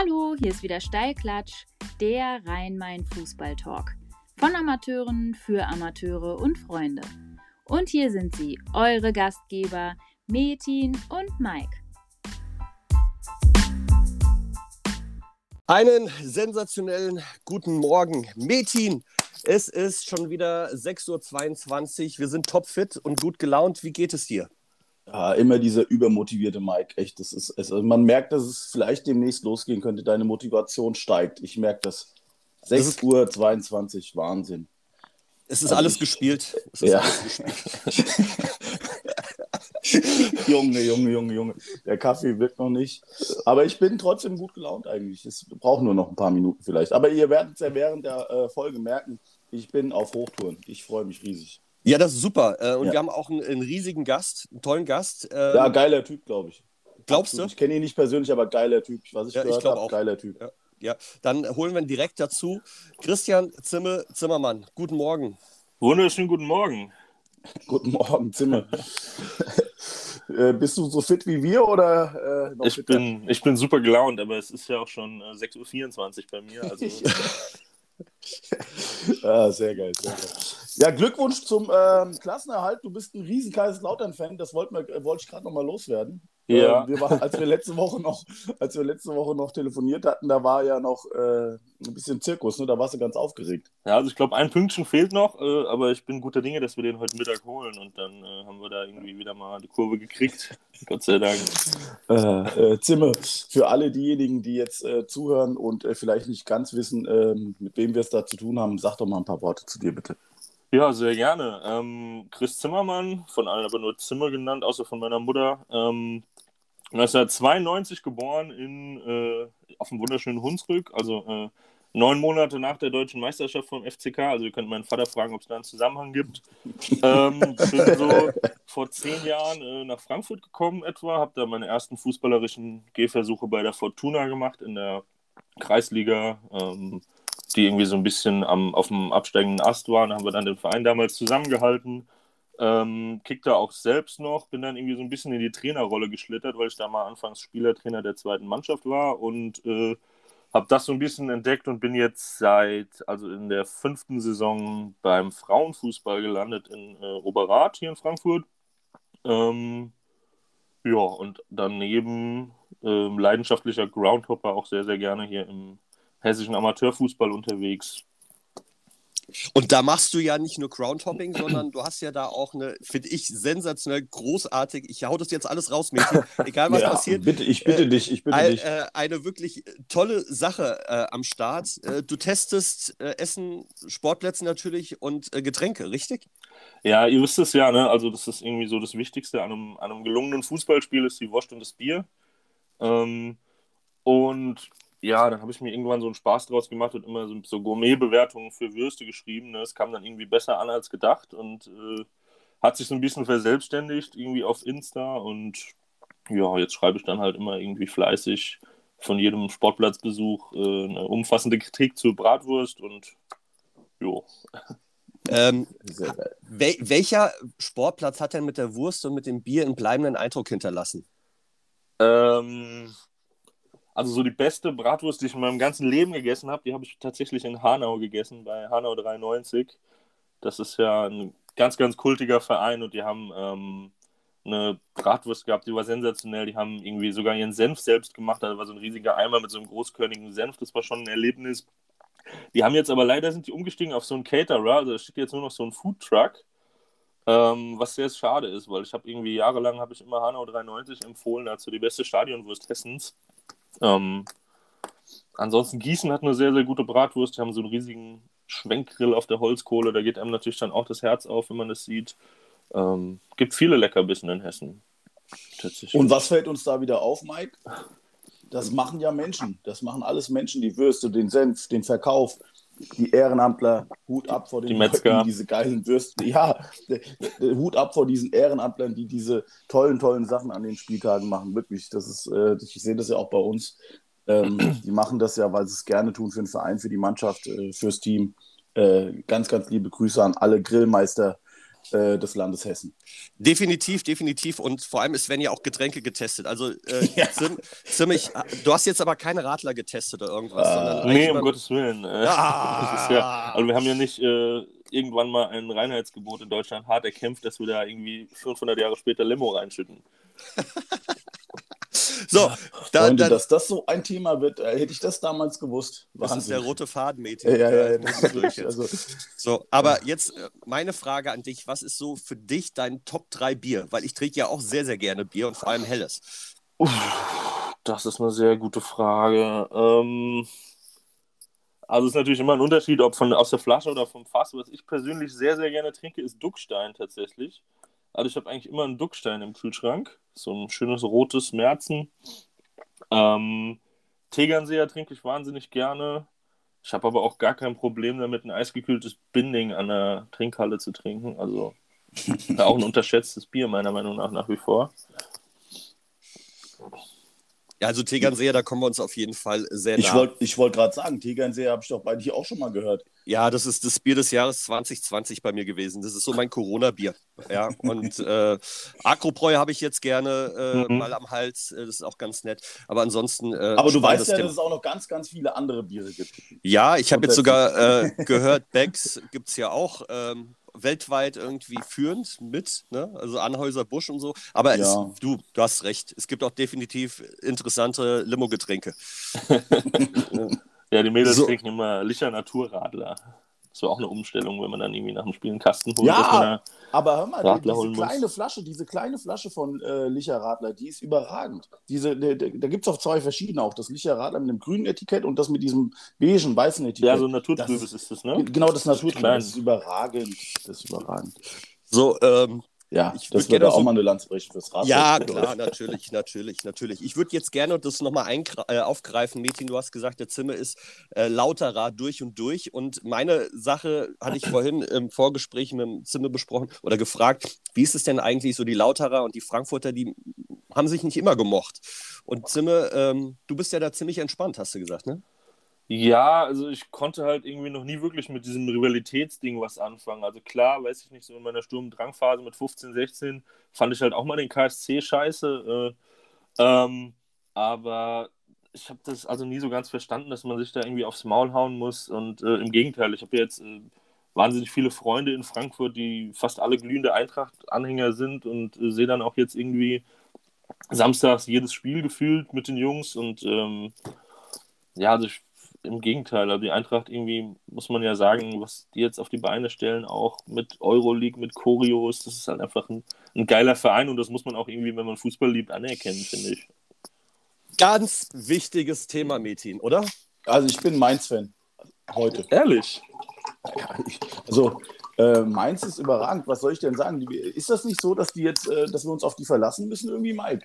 Hallo, hier ist wieder Steilklatsch, der Rhein-Main-Fußball-Talk. Von Amateuren für Amateure und Freunde. Und hier sind sie, eure Gastgeber Metin und Mike. Einen sensationellen guten Morgen, Metin. Es ist schon wieder 6.22 Uhr. Wir sind topfit und gut gelaunt. Wie geht es dir? Ja, immer dieser übermotivierte Mike. Echt, das ist, also man merkt, dass es vielleicht demnächst losgehen könnte. Deine Motivation steigt. Ich merke das. 6 Uhr 22, Wahnsinn. Es ist also alles ich, gespielt. Es ja. Alles gespielt. Junge, Junge, Junge, Junge. Der Kaffee wird noch nicht. Aber ich bin trotzdem gut gelaunt eigentlich. Es braucht nur noch ein paar Minuten vielleicht. Aber ihr werdet es ja während der äh, Folge merken, ich bin auf Hochtouren. Ich freue mich riesig. Ja, das ist super. Äh, und ja. wir haben auch einen, einen, riesigen Gast, einen tollen Gast. Ähm, ja, geiler Typ, glaube ich. Glaubst Absolut. du? Ich kenne ihn nicht persönlich, aber geiler Typ. Was ich ja, gehört habe, geiler Typ. Ja. ja, dann holen wir ihn direkt dazu. Christian Zimme, Zimmermann, guten Morgen. Wunderschönen guten Morgen. guten Morgen, Zimmer. Äh, bist du so fit wie wir oder äh, ich, bin, ich bin super gelaunt, aber es ist ja auch schon äh, 6.24 Uhr bei mir. Also... ah, sehr geil, sehr geil. Ja, Glückwunsch zum ähm, Klassenerhalt. Du bist ein riesen Kaiserslautern-Fan. Das wollte wollt ich gerade noch mal loswerden. Ja. Äh, wir war, als, wir letzte Woche noch, als wir letzte Woche noch telefoniert hatten, da war ja noch äh, ein bisschen Zirkus. Ne? Da warst du ganz aufgeregt. Ja, also ich glaube, ein Pünktchen fehlt noch. Äh, aber ich bin guter Dinge, dass wir den heute Mittag holen. Und dann äh, haben wir da irgendwie wieder mal die Kurve gekriegt. Gott sei Dank. Äh, äh, Zimmer, für alle diejenigen, die jetzt zuhören und vielleicht nicht ganz wissen, ähm, mit wem wir es da zu tun haben, sag doch mal ein paar Worte zu dir, bitte. Ja, sehr gerne. Ähm, Chris Zimmermann, von allen aber nur Zimmer genannt, außer von meiner Mutter. Ähm, 1992 geboren in, äh, auf dem wunderschönen Hunsrück, also äh, neun Monate nach der deutschen Meisterschaft vom FCK. Also ihr könnt meinen Vater fragen, ob es da einen Zusammenhang gibt. ähm, bin so vor zehn Jahren äh, nach Frankfurt gekommen etwa, habe da meine ersten fußballerischen Gehversuche bei der Fortuna gemacht in der Kreisliga. Ähm, die irgendwie so ein bisschen am, auf dem absteigenden Ast waren. Haben wir dann den Verein damals zusammengehalten. Ähm, kickte auch selbst noch, bin dann irgendwie so ein bisschen in die Trainerrolle geschlittert, weil ich da mal anfangs Spielertrainer der zweiten Mannschaft war und äh, habe das so ein bisschen entdeckt und bin jetzt seit, also in der fünften Saison beim Frauenfußball gelandet in äh, Oberrat hier in Frankfurt. Ähm, ja, und daneben äh, leidenschaftlicher Groundhopper auch sehr, sehr gerne hier im hessischen Amateurfußball unterwegs. Und da machst du ja nicht nur Groundhopping, sondern du hast ja da auch eine, finde ich, sensationell großartig. Ich hau das jetzt alles raus, Mädchen. Egal was ja, passiert. Bitte, ich bitte äh, dich, ich bitte ein, dich. Äh, eine wirklich tolle Sache äh, am Start. Äh, du testest äh, Essen, Sportplätze natürlich und äh, Getränke, richtig? Ja, ihr wisst es ja, ne? Also, das ist irgendwie so das Wichtigste an einem, an einem gelungenen Fußballspiel ist die Wurst und das Bier. Ähm, und ja, dann habe ich mir irgendwann so einen Spaß draus gemacht und immer so, so Gourmet-Bewertungen für Würste geschrieben. Ne? Es kam dann irgendwie besser an als gedacht und äh, hat sich so ein bisschen verselbstständigt, irgendwie auf Insta. Und ja, jetzt schreibe ich dann halt immer irgendwie fleißig von jedem Sportplatzbesuch äh, eine umfassende Kritik zur Bratwurst und jo. Ähm, wel welcher Sportplatz hat denn mit der Wurst und mit dem Bier einen bleibenden Eindruck hinterlassen? Ähm, also so die beste Bratwurst, die ich in meinem ganzen Leben gegessen habe, die habe ich tatsächlich in Hanau gegessen, bei Hanau 93. Das ist ja ein ganz, ganz kultiger Verein und die haben ähm, eine Bratwurst gehabt, die war sensationell. Die haben irgendwie sogar ihren Senf selbst gemacht. Da war so ein riesiger Eimer mit so einem großkörnigen Senf. Das war schon ein Erlebnis. Die haben jetzt aber leider sind die umgestiegen auf so einen Caterer. Also da steht jetzt nur noch so ein Food Truck. Ähm, was sehr schade ist, weil ich habe irgendwie jahrelang habe ich immer Hanau 93 empfohlen als so die beste Stadionwurst Hessens. Ähm, ansonsten Gießen hat eine sehr, sehr gute Bratwurst. Die haben so einen riesigen Schwenkgrill auf der Holzkohle. Da geht einem natürlich dann auch das Herz auf, wenn man das sieht. Ähm, gibt viele Leckerbissen in Hessen. Und was fällt uns da wieder auf, Mike? Das machen ja Menschen. Das machen alles Menschen. Die Würste, den Senf, den Verkauf, die Ehrenamtler, Hut ab vor den die Metzger. Leuten, diese geilen Würste. Ja, Hut ab vor diesen Ehrenamtlern, die diese tollen, tollen Sachen an den Spieltagen machen. Wirklich, das ist, äh, ich sehe das ja auch bei uns. Ähm, die machen das ja, weil sie es gerne tun für den Verein, für die Mannschaft, äh, fürs Team. Äh, ganz, ganz liebe Grüße an alle Grillmeister, äh, des Landes Hessen. Definitiv, definitiv. Und vor allem, es werden ja auch Getränke getestet. Also, äh, ja. ziemlich. Du hast jetzt aber keine Radler getestet oder irgendwas. Ah. nee, um Gottes Willen. Äh, ah. ja, also, wir haben ja nicht äh, irgendwann mal ein Reinheitsgebot in Deutschland hart erkämpft, dass wir da irgendwie 500 Jahre später Limo reinschütten. So, da, Freunde, da, dass das so ein Thema wird, äh, hätte ich das damals gewusst. Das ist der rote Faden, Mädchen. Ja, ja, ja. ja also, so, aber jetzt äh, meine Frage an dich: Was ist so für dich dein Top 3 Bier? Weil ich trinke ja auch sehr, sehr gerne Bier und vor allem helles. das ist eine sehr gute Frage. Ähm, also es ist natürlich immer ein Unterschied, ob von, aus der Flasche oder vom Fass. Was ich persönlich sehr, sehr gerne trinke, ist Duckstein tatsächlich. Also ich habe eigentlich immer einen Duckstein im Kühlschrank. So ein schönes rotes Märzen. Ähm, Tegernseher trinke ich wahnsinnig gerne. Ich habe aber auch gar kein Problem damit, ein eisgekühltes Binding an der Trinkhalle zu trinken. Also auch ein unterschätztes Bier, meiner Meinung nach, nach wie vor. Ja, also Tegernseher, da kommen wir uns auf jeden Fall sehr nah. Ich wollte wollt gerade sagen, Tegernseher habe ich doch bei dir auch schon mal gehört. Ja, das ist das Bier des Jahres 2020 bei mir gewesen. Das ist so mein Corona-Bier. Ja, und äh, Akrobräu habe ich jetzt gerne äh, mhm. mal am Hals. Äh, das ist auch ganz nett. Aber ansonsten. Äh, Aber du weißt ja, Thema. dass es auch noch ganz, ganz viele andere Biere gibt. Ja, ich habe jetzt sogar äh, gehört, Becks gibt es ja auch. Ähm, weltweit irgendwie führend mit, ne? also Anhäuser Busch und so. Aber ja. es, du, du hast recht. Es gibt auch definitiv interessante Limo-Getränke. ja, die Mädels so. trinken immer Licher Naturradler. Das war auch eine Umstellung, wenn man dann irgendwie nach dem Spiel einen Kasten holt. Ja, aber hör mal, Radler diese kleine muss. Flasche, diese kleine Flasche von äh, Licher Radler, die ist überragend. Diese, de, de, da gibt es auch zwei verschiedene auch. Das Licher Radler mit dem grünen Etikett und das mit diesem beigen, weißen Etikett. Ja, so ein naturtrübes ist, ist das, ne? Genau, das naturtrübes. Das ist überragend. Das ist überragend. So, ähm, ja, ich das würde auch so, mal eine Lanze brechen fürs Rad. Ja, klar, natürlich, natürlich, natürlich. Ich würde jetzt gerne das nochmal äh, aufgreifen. Mädchen, du hast gesagt, der Zimmer ist äh, Lauterer durch und durch. Und meine Sache hatte ich vorhin im Vorgespräch mit dem Zimmer besprochen oder gefragt, wie ist es denn eigentlich so, die Lauterer und die Frankfurter, die haben sich nicht immer gemocht. Und Zimmer, ähm, du bist ja da ziemlich entspannt, hast du gesagt, ne? Ja, also ich konnte halt irgendwie noch nie wirklich mit diesem Rivalitätsding was anfangen. Also klar, weiß ich nicht, so in meiner Sturm-Drang-Phase mit 15, 16 fand ich halt auch mal den KSC scheiße. Äh, ähm, aber ich habe das also nie so ganz verstanden, dass man sich da irgendwie aufs Maul hauen muss. Und äh, im Gegenteil, ich habe jetzt äh, wahnsinnig viele Freunde in Frankfurt, die fast alle glühende Eintracht-Anhänger sind und äh, sehe dann auch jetzt irgendwie samstags jedes Spiel gefühlt mit den Jungs. Und ähm, ja, also ich im Gegenteil, also die Eintracht irgendwie, muss man ja sagen, was die jetzt auf die Beine stellen, auch mit Euroleague, mit Choreos, das ist halt einfach ein, ein geiler Verein und das muss man auch irgendwie, wenn man Fußball liebt, anerkennen, finde ich. Ganz wichtiges Thema, Metin, oder? Also ich bin Mainz-Fan. Heute. Ehrlich? Also äh, Mainz ist überragend. Was soll ich denn sagen? Ist das nicht so, dass die jetzt, äh, dass wir uns auf die verlassen müssen, irgendwie, Mike?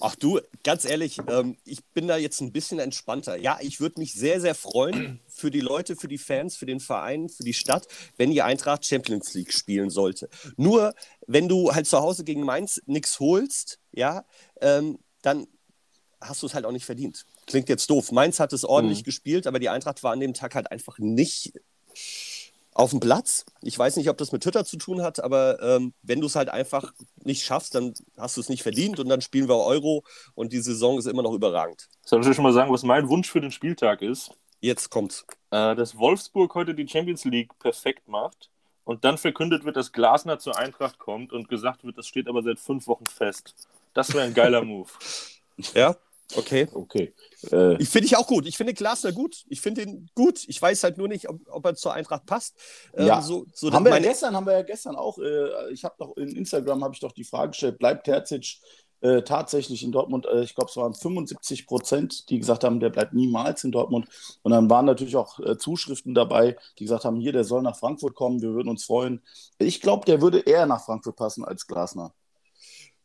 Ach du, ganz ehrlich, ähm, ich bin da jetzt ein bisschen entspannter. Ja, ich würde mich sehr, sehr freuen für die Leute, für die Fans, für den Verein, für die Stadt, wenn die Eintracht Champions League spielen sollte. Nur, wenn du halt zu Hause gegen Mainz nichts holst, ja, ähm, dann hast du es halt auch nicht verdient. Klingt jetzt doof. Mainz hat es ordentlich mhm. gespielt, aber die Eintracht war an dem Tag halt einfach nicht auf dem Platz. Ich weiß nicht, ob das mit Twitter zu tun hat, aber ähm, wenn du es halt einfach nicht schaffst, dann hast du es nicht verdient und dann spielen wir Euro und die Saison ist immer noch überragend. Soll ich schon mal sagen, was mein Wunsch für den Spieltag ist? Jetzt kommt's. Äh, dass Wolfsburg heute die Champions League perfekt macht und dann verkündet wird, dass Glasner zur Eintracht kommt und gesagt wird, das steht aber seit fünf Wochen fest. Das wäre ein geiler Move. Ja, Okay. Okay. Äh, ich finde ich auch gut. Ich finde Glasner gut. Ich finde ihn gut. Ich weiß halt nur nicht, ob, ob er zur Eintracht passt. Ähm, ja. So, so haben wir ja gestern, haben wir ja gestern auch. Äh, ich habe doch in Instagram habe ich doch die Frage gestellt: Bleibt Terzic äh, tatsächlich in Dortmund? Äh, ich glaube, es waren 75 Prozent, die gesagt haben, der bleibt niemals in Dortmund. Und dann waren natürlich auch äh, Zuschriften dabei, die gesagt haben: Hier, der soll nach Frankfurt kommen. Wir würden uns freuen. Ich glaube, der würde eher nach Frankfurt passen als Glasner.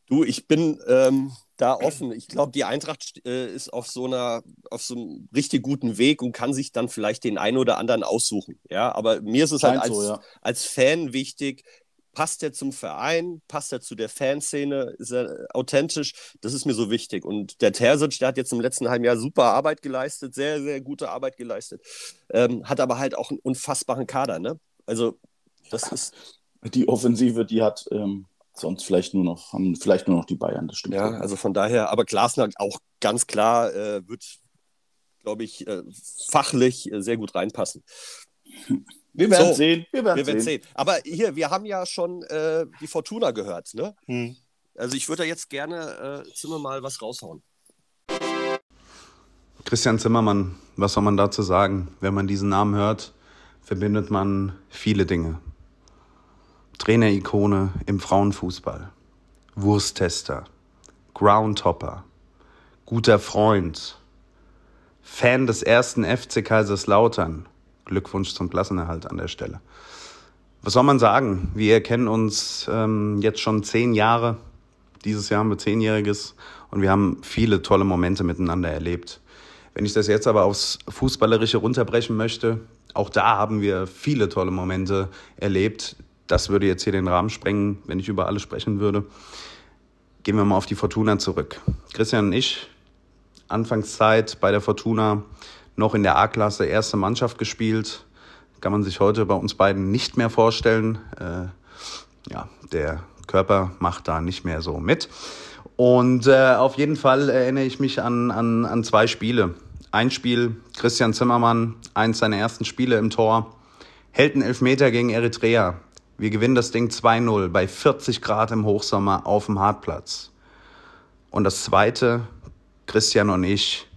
Du, ich bin ähm, da offen. Ich glaube, die Eintracht äh, ist auf so einer, auf so einem richtig guten Weg und kann sich dann vielleicht den einen oder anderen aussuchen. Ja, aber mir ist es halt als, so, ja. als Fan wichtig, passt er zum Verein, passt er zu der Fanszene, ist er authentisch, das ist mir so wichtig. Und der Terzic, der hat jetzt im letzten halben Jahr super Arbeit geleistet, sehr, sehr gute Arbeit geleistet, ähm, hat aber halt auch einen unfassbaren Kader, ne? Also das ist, Die Offensive, die hat ähm, sonst vielleicht nur noch, haben vielleicht nur noch die Bayern, das stimmt. Ja, also von daher, aber Glasner auch ganz klar äh, wird, glaube ich, äh, fachlich äh, sehr gut reinpassen. Wir werden so, sehen. Wir werden, wir werden sehen. sehen. Aber hier, wir haben ja schon äh, die Fortuna gehört, ne? Hm. Also ich würde da jetzt gerne äh, Zimmer mal was raushauen. Christian Zimmermann, was soll man dazu sagen? Wenn man diesen Namen hört, verbindet man viele Dinge. Trainerikone im Frauenfußball, Wursttester, Groundhopper, guter Freund, Fan des ersten FC Kaiserslautern. Glückwunsch zum Klassenerhalt an der Stelle. Was soll man sagen? Wir kennen uns ähm, jetzt schon zehn Jahre. Dieses Jahr haben wir zehnjähriges und wir haben viele tolle Momente miteinander erlebt. Wenn ich das jetzt aber aufs Fußballerische runterbrechen möchte, auch da haben wir viele tolle Momente erlebt. Das würde jetzt hier den Rahmen sprengen, wenn ich über alle sprechen würde. Gehen wir mal auf die Fortuna zurück. Christian und ich, Anfangszeit bei der Fortuna, noch in der A-Klasse erste Mannschaft gespielt. Kann man sich heute bei uns beiden nicht mehr vorstellen. Äh, ja, der Körper macht da nicht mehr so mit. Und äh, auf jeden Fall erinnere ich mich an, an, an zwei Spiele. Ein Spiel, Christian Zimmermann, eins seiner ersten Spiele im Tor, hält einen Elfmeter gegen Eritrea. Wir gewinnen das Ding 2-0 bei 40 Grad im Hochsommer auf dem Hartplatz. Und das zweite, Christian und ich,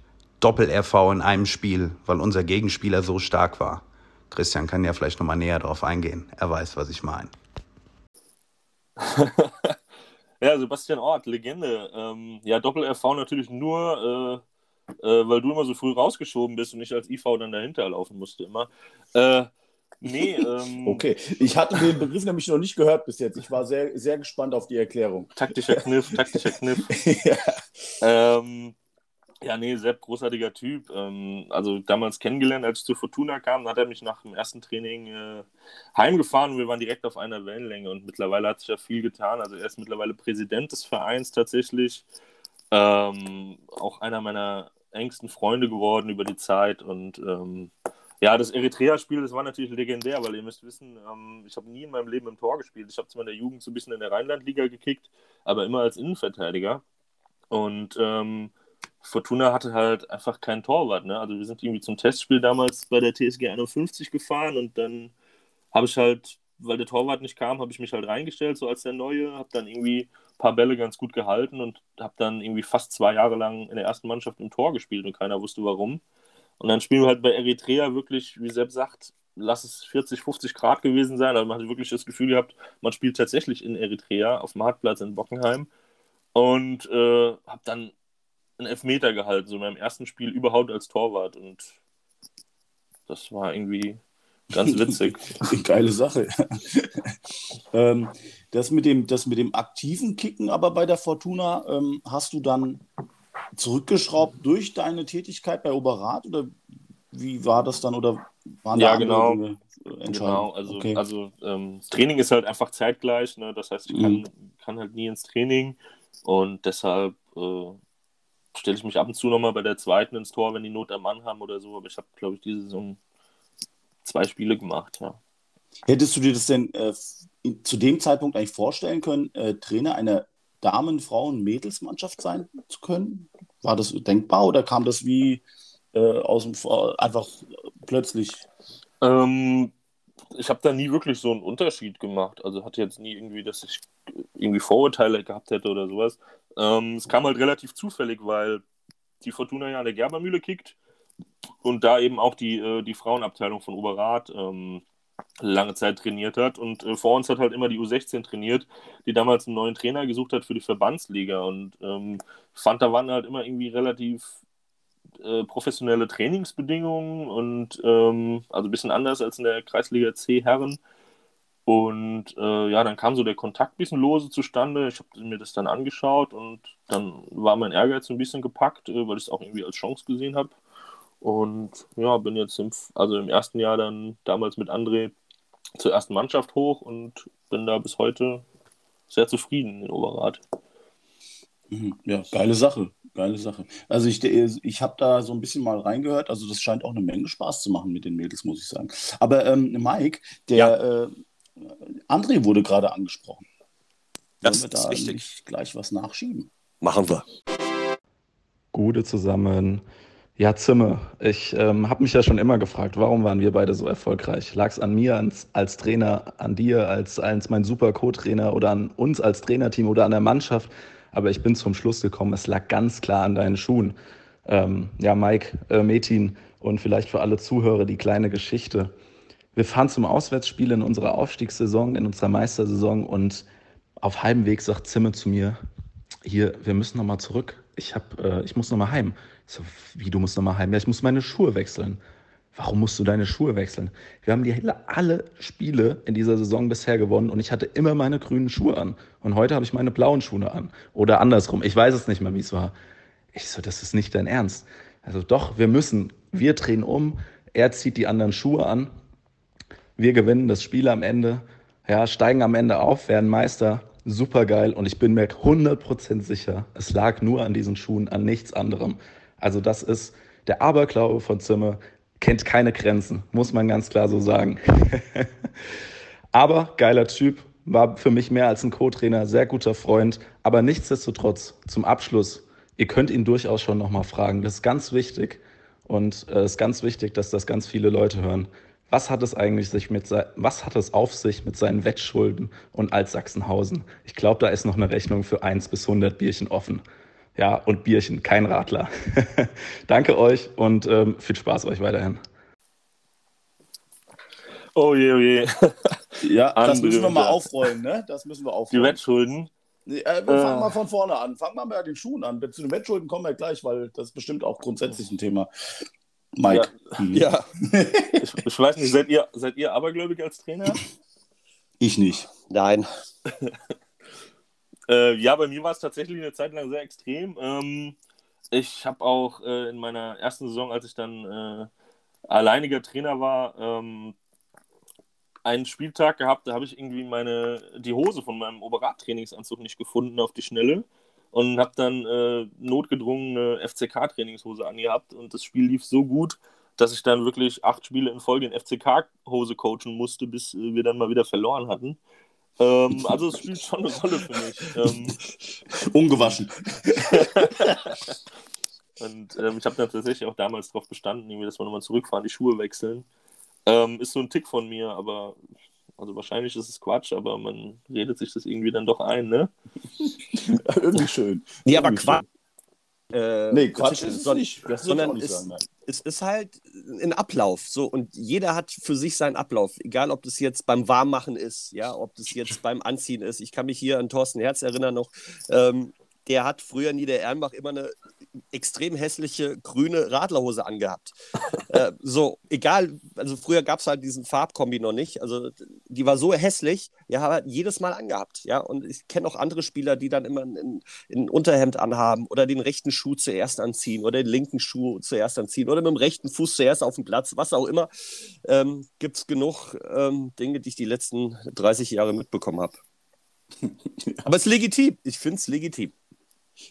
Doppel-RV in einem Spiel, weil unser Gegenspieler so stark war. Christian kann ja vielleicht nochmal näher darauf eingehen. Er weiß, was ich meine. ja, Sebastian Ort, Legende. Ähm, ja, Doppel-RV natürlich nur, äh, äh, weil du immer so früh rausgeschoben bist und ich als IV dann dahinter laufen musste immer. Äh, nee, ähm, Okay, ich hatte den Begriff nämlich noch nicht gehört bis jetzt. Ich war sehr, sehr gespannt auf die Erklärung. Taktischer Kniff, taktischer Kniff. ja. Ähm, ja, nee, Sepp, großartiger Typ. Ähm, also damals kennengelernt, als ich zur Fortuna kam, hat er mich nach dem ersten Training äh, heimgefahren und wir waren direkt auf einer Wellenlänge und mittlerweile hat sich ja viel getan. Also er ist mittlerweile Präsident des Vereins tatsächlich. Ähm, auch einer meiner engsten Freunde geworden über die Zeit und ähm, ja, das Eritrea-Spiel, das war natürlich legendär, weil ihr müsst wissen, ähm, ich habe nie in meinem Leben im Tor gespielt. Ich habe zwar in der Jugend so ein bisschen in der Rheinland-Liga gekickt, aber immer als Innenverteidiger. Und ähm, Fortuna hatte halt einfach keinen Torwart. Ne? Also wir sind irgendwie zum Testspiel damals bei der TSG 51 gefahren und dann habe ich halt, weil der Torwart nicht kam, habe ich mich halt reingestellt, so als der Neue, habe dann irgendwie ein paar Bälle ganz gut gehalten und habe dann irgendwie fast zwei Jahre lang in der ersten Mannschaft im Tor gespielt und keiner wusste warum. Und dann spielen wir halt bei Eritrea wirklich, wie Sepp sagt, lass es 40, 50 Grad gewesen sein. Also man hat wirklich das Gefühl gehabt, man spielt tatsächlich in Eritrea auf dem Hartplatz in Bockenheim. Und äh, habe dann einen Elfmeter gehalten, so in meinem ersten Spiel überhaupt als Torwart. Und das war irgendwie ganz witzig. Geile Sache. ähm, das, mit dem, das mit dem aktiven Kicken aber bei der Fortuna, ähm, hast du dann zurückgeschraubt durch deine Tätigkeit bei Oberrat oder wie war das dann oder waren ja, genau. Dinge Genau, also, okay. also ähm, Training ist halt einfach zeitgleich, ne? das heißt, ich kann, mhm. kann halt nie ins Training und deshalb äh, stelle ich mich ab und zu nochmal bei der zweiten ins Tor, wenn die Not am Mann haben oder so. Aber ich habe, glaube ich, diese Saison zwei Spiele gemacht, ja. Hättest du dir das denn äh, zu dem Zeitpunkt eigentlich vorstellen können, äh, Trainer einer Damen-, Frauen-, Mädelsmannschaft sein zu können? War das denkbar oder kam das wie äh, aus dem einfach plötzlich? Ähm, ich habe da nie wirklich so einen Unterschied gemacht. Also hatte jetzt nie irgendwie, dass ich irgendwie Vorurteile gehabt hätte oder sowas. Ähm, es kam halt relativ zufällig, weil die Fortuna ja an der Gerbermühle kickt und da eben auch die, äh, die Frauenabteilung von Oberrat ähm, lange Zeit trainiert hat. Und äh, vor uns hat halt immer die U16 trainiert, die damals einen neuen Trainer gesucht hat für die Verbandsliga. Und ähm, fand, da waren halt immer irgendwie relativ äh, professionelle Trainingsbedingungen und ähm, also ein bisschen anders als in der Kreisliga C Herren. Und äh, ja, dann kam so der Kontakt ein bisschen lose zustande. Ich habe mir das dann angeschaut und dann war mein Ehrgeiz ein bisschen gepackt, äh, weil ich es auch irgendwie als Chance gesehen habe. Und ja, bin jetzt im, also im ersten Jahr dann damals mit André zur ersten Mannschaft hoch und bin da bis heute sehr zufrieden in Oberrat. Mhm. Ja, geile Sache. Geile Sache. Also ich, ich habe da so ein bisschen mal reingehört. Also das scheint auch eine Menge Spaß zu machen mit den Mädels, muss ich sagen. Aber ähm, Mike, der, ja. äh, André wurde gerade angesprochen. Das Wollen wir ist da richtig. nicht gleich was nachschieben? Machen wir. Gute zusammen. Ja, Zimmer. Ich ähm, habe mich ja schon immer gefragt, warum waren wir beide so erfolgreich? Lag es an mir als, als Trainer, an dir als, als mein super Co-Trainer oder an uns als Trainerteam oder an der Mannschaft? Aber ich bin zum Schluss gekommen, es lag ganz klar an deinen Schuhen. Ähm, ja, Mike, äh, Metin und vielleicht für alle Zuhörer die kleine Geschichte. Wir fahren zum Auswärtsspiel in unserer Aufstiegssaison, in unserer Meistersaison und auf halbem Weg sagt Zimmer zu mir, hier, wir müssen nochmal zurück. Ich, hab, äh, ich muss nochmal heim. So, wie, du musst nochmal heim? Ja, ich muss meine Schuhe wechseln. Warum musst du deine Schuhe wechseln? Wir haben die alle Spiele in dieser Saison bisher gewonnen und ich hatte immer meine grünen Schuhe an. Und heute habe ich meine blauen Schuhe an. Oder andersrum. Ich weiß es nicht mehr, wie es war. Ich so, das ist nicht dein Ernst. Also doch, wir müssen. Wir drehen um. Er zieht die anderen Schuhe an. Wir gewinnen das Spiel am Ende. Ja, steigen am Ende auf, werden Meister. Super geil. Und ich bin mir 100% sicher, es lag nur an diesen Schuhen, an nichts anderem. Also das ist der Aberglaube von Zimmer, kennt keine Grenzen, muss man ganz klar so sagen. aber geiler Typ, war für mich mehr als ein Co-Trainer, sehr guter Freund. Aber nichtsdestotrotz, zum Abschluss, ihr könnt ihn durchaus schon nochmal fragen. Das ist ganz wichtig. Und es äh, ist ganz wichtig, dass das ganz viele Leute hören. Was hat es eigentlich sich mit was hat es auf sich mit seinen Wettschulden und Altsachsenhausen? Ich glaube, da ist noch eine Rechnung für 1 bis 100 Bierchen offen. Ja, und Bierchen, kein Radler. Danke euch und ähm, viel Spaß euch weiterhin. Oh je, oh je. Ja, das müssen wir mal aufrollen, ne? Das müssen wir Die aufrollen. Wettschulden. Nee, äh, wir fangen Äh. mal von vorne an. Fangen wir mal mit den Schuhen an. Zu den Wettschulden kommen wir gleich, weil das ist bestimmt auch grundsätzlich ein Thema. Mike. Mhm. Ja. Ich, ich weiß nicht, seid ihr, seid ihr abergläubig als Trainer? Ich nicht. Nein. Äh, ja, bei mir war es tatsächlich eine Zeit lang sehr extrem. Ähm, ich habe auch äh, in meiner ersten Saison, als ich dann äh, alleiniger Trainer war, ähm, einen Spieltag gehabt, da habe ich irgendwie meine, die Hose von meinem Oberrad-Trainingsanzug nicht gefunden auf die Schnelle und habe dann äh, notgedrungen eine FCK-Trainingshose angehabt und das Spiel lief so gut, dass ich dann wirklich acht Spiele in Folge in FCK-Hose coachen musste, bis äh, wir dann mal wieder verloren hatten. Ähm, also es spielt schon eine Rolle für mich. Ähm, Ungewaschen. und ähm, ich habe dann tatsächlich auch damals darauf bestanden, irgendwie, dass wir nochmal zurückfahren, die Schuhe wechseln. Ähm, ist so ein Tick von mir, aber also wahrscheinlich ist es Quatsch, aber man redet sich das irgendwie dann doch ein, ne? Irgendwie schön. Nee, aber Irgendwie Quatsch. Äh, Nee, Quatsch ist es nicht. Das sondern nicht es, sagen. Es ist halt ein Ablauf. So, und jeder hat für sich seinen Ablauf. Egal, ob das jetzt beim Warmmachen ist, ja, ob das jetzt beim Anziehen ist. Ich kann mich hier an Thorsten Herz erinnern noch. Ähm, der hat früher in Niederernbach immer eine extrem hässliche grüne Radlerhose angehabt. äh, so, egal, also früher gab es halt diesen Farbkombi noch nicht. Also die war so hässlich, ja, aber jedes Mal angehabt. Ja, und ich kenne auch andere Spieler, die dann immer ein, ein Unterhemd anhaben oder den rechten Schuh zuerst anziehen oder den linken Schuh zuerst anziehen oder mit dem rechten Fuß zuerst auf dem Platz, was auch immer. Ähm, Gibt es genug ähm, Dinge, die ich die letzten 30 Jahre mitbekommen habe. Aber es ist legitim. Ich finde es legitim.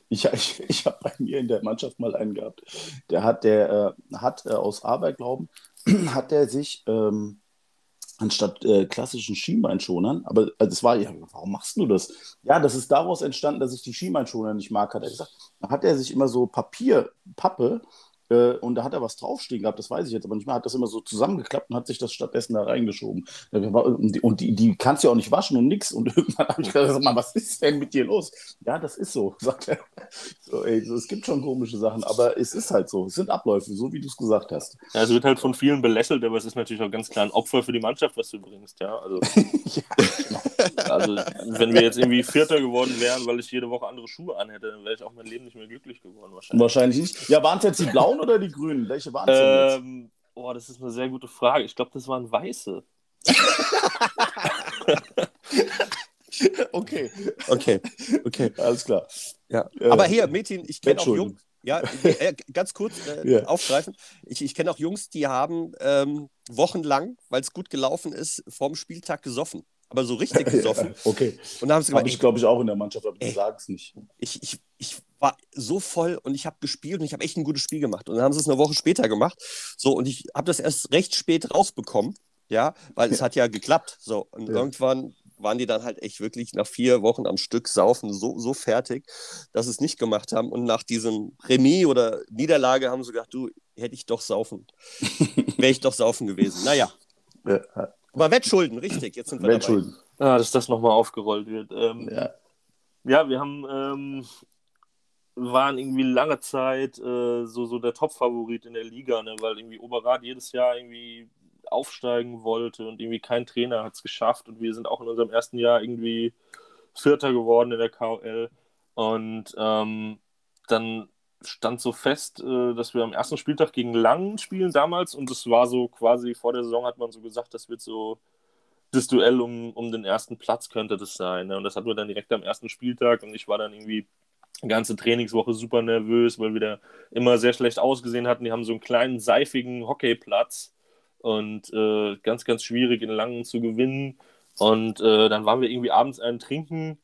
Ich, ich, ich habe bei mir in der Mannschaft mal einen gehabt, der hat, der äh, hat äh, aus Aberglauben, hat der sich ähm, anstatt äh, klassischen Schienbeinschonern, aber äh, das war, ja, warum machst du das? Ja, das ist daraus entstanden, dass ich die Schienbeinschoner nicht mag, hat er gesagt. Da hat er sich immer so Papier, Pappe, äh, und da hat er was draufstehen gehabt, das weiß ich jetzt aber nicht mehr, hat das immer so zusammengeklappt und hat sich das stattdessen da reingeschoben. Und die, die, kannst du ja auch nicht waschen und nix. Und irgendwann habe ich gesagt, sag mal, was ist denn mit dir los? Ja, das ist so, sagt er. So, ey, so, es gibt schon komische Sachen, aber es ist halt so. Es sind Abläufe, so wie du es gesagt hast. Ja, es wird halt von vielen belächelt, aber es ist natürlich auch ganz klar ein Opfer für die Mannschaft, was du bringst, ja. Also, also wenn wir jetzt irgendwie Vierter geworden wären, weil ich jede Woche andere Schuhe anhätte, dann wäre ich auch mein Leben nicht mehr glücklich geworden wahrscheinlich. Wahrscheinlich nicht. Ja, waren es jetzt die blauen oder die grünen? Welche waren es? Ähm, oh, das ist eine sehr gute Frage. Ich glaube, das waren weiße. Okay, Okay, okay. alles klar. Ja. Äh, Aber hier, Mädchen, ich kenne auch. Jungs. Ja, äh, ganz kurz äh, Ja. aufgreifen. Ich, ich kenne auch Jungs, die haben ähm, wochenlang, weil es gut gelaufen ist, vorm Spieltag gesoffen. Aber so richtig gesoffen. Okay. Und dann haben sie gesagt, ich, glaube ich, auch in der Mannschaft, aber Ey. sagen es nicht. ich, ich, ich war so voll und ich habe gespielt und ich habe echt ein gutes Spiel gemacht. Und dann haben sie es eine Woche später gemacht. So, und ich habe das erst recht spät rausbekommen. Ja, weil es hat ja geklappt. So, und Ja. irgendwann waren die dann halt echt wirklich nach vier Wochen am Stück saufen so, so fertig, dass sie es nicht gemacht haben. Und nach diesem Remis oder Niederlage haben sie gedacht, du, hätte ich doch saufen. Wäre ich doch saufen gewesen. Naja, Ja, aber Wettschulden, richtig. Jetzt sind wir Weltschulden. Ah, dass das nochmal aufgerollt wird. Ähm, Ja. Ja, wir haben ähm, waren irgendwie lange Zeit äh, so, so der Top-Favorit in der Liga, ne? weil irgendwie Oberrad jedes Jahr irgendwie aufsteigen wollte und irgendwie kein Trainer hat es geschafft und wir sind auch in unserem ersten Jahr irgendwie Vierter geworden in der KOL und ähm, dann stand so fest, äh, dass wir am ersten Spieltag gegen Langen spielen damals und es war so quasi vor der Saison hat man so gesagt, das wird so das Duell um, um den ersten Platz könnte das sein. Ne? Und das hatten wir dann direkt am ersten Spieltag und ich war dann irgendwie die ganze Trainingswoche super nervös, weil wir da immer sehr schlecht ausgesehen hatten. Die haben so einen kleinen, seifigen Hockeyplatz und äh, ganz, ganz schwierig in Langen zu gewinnen. Und äh, dann waren wir irgendwie abends einen trinken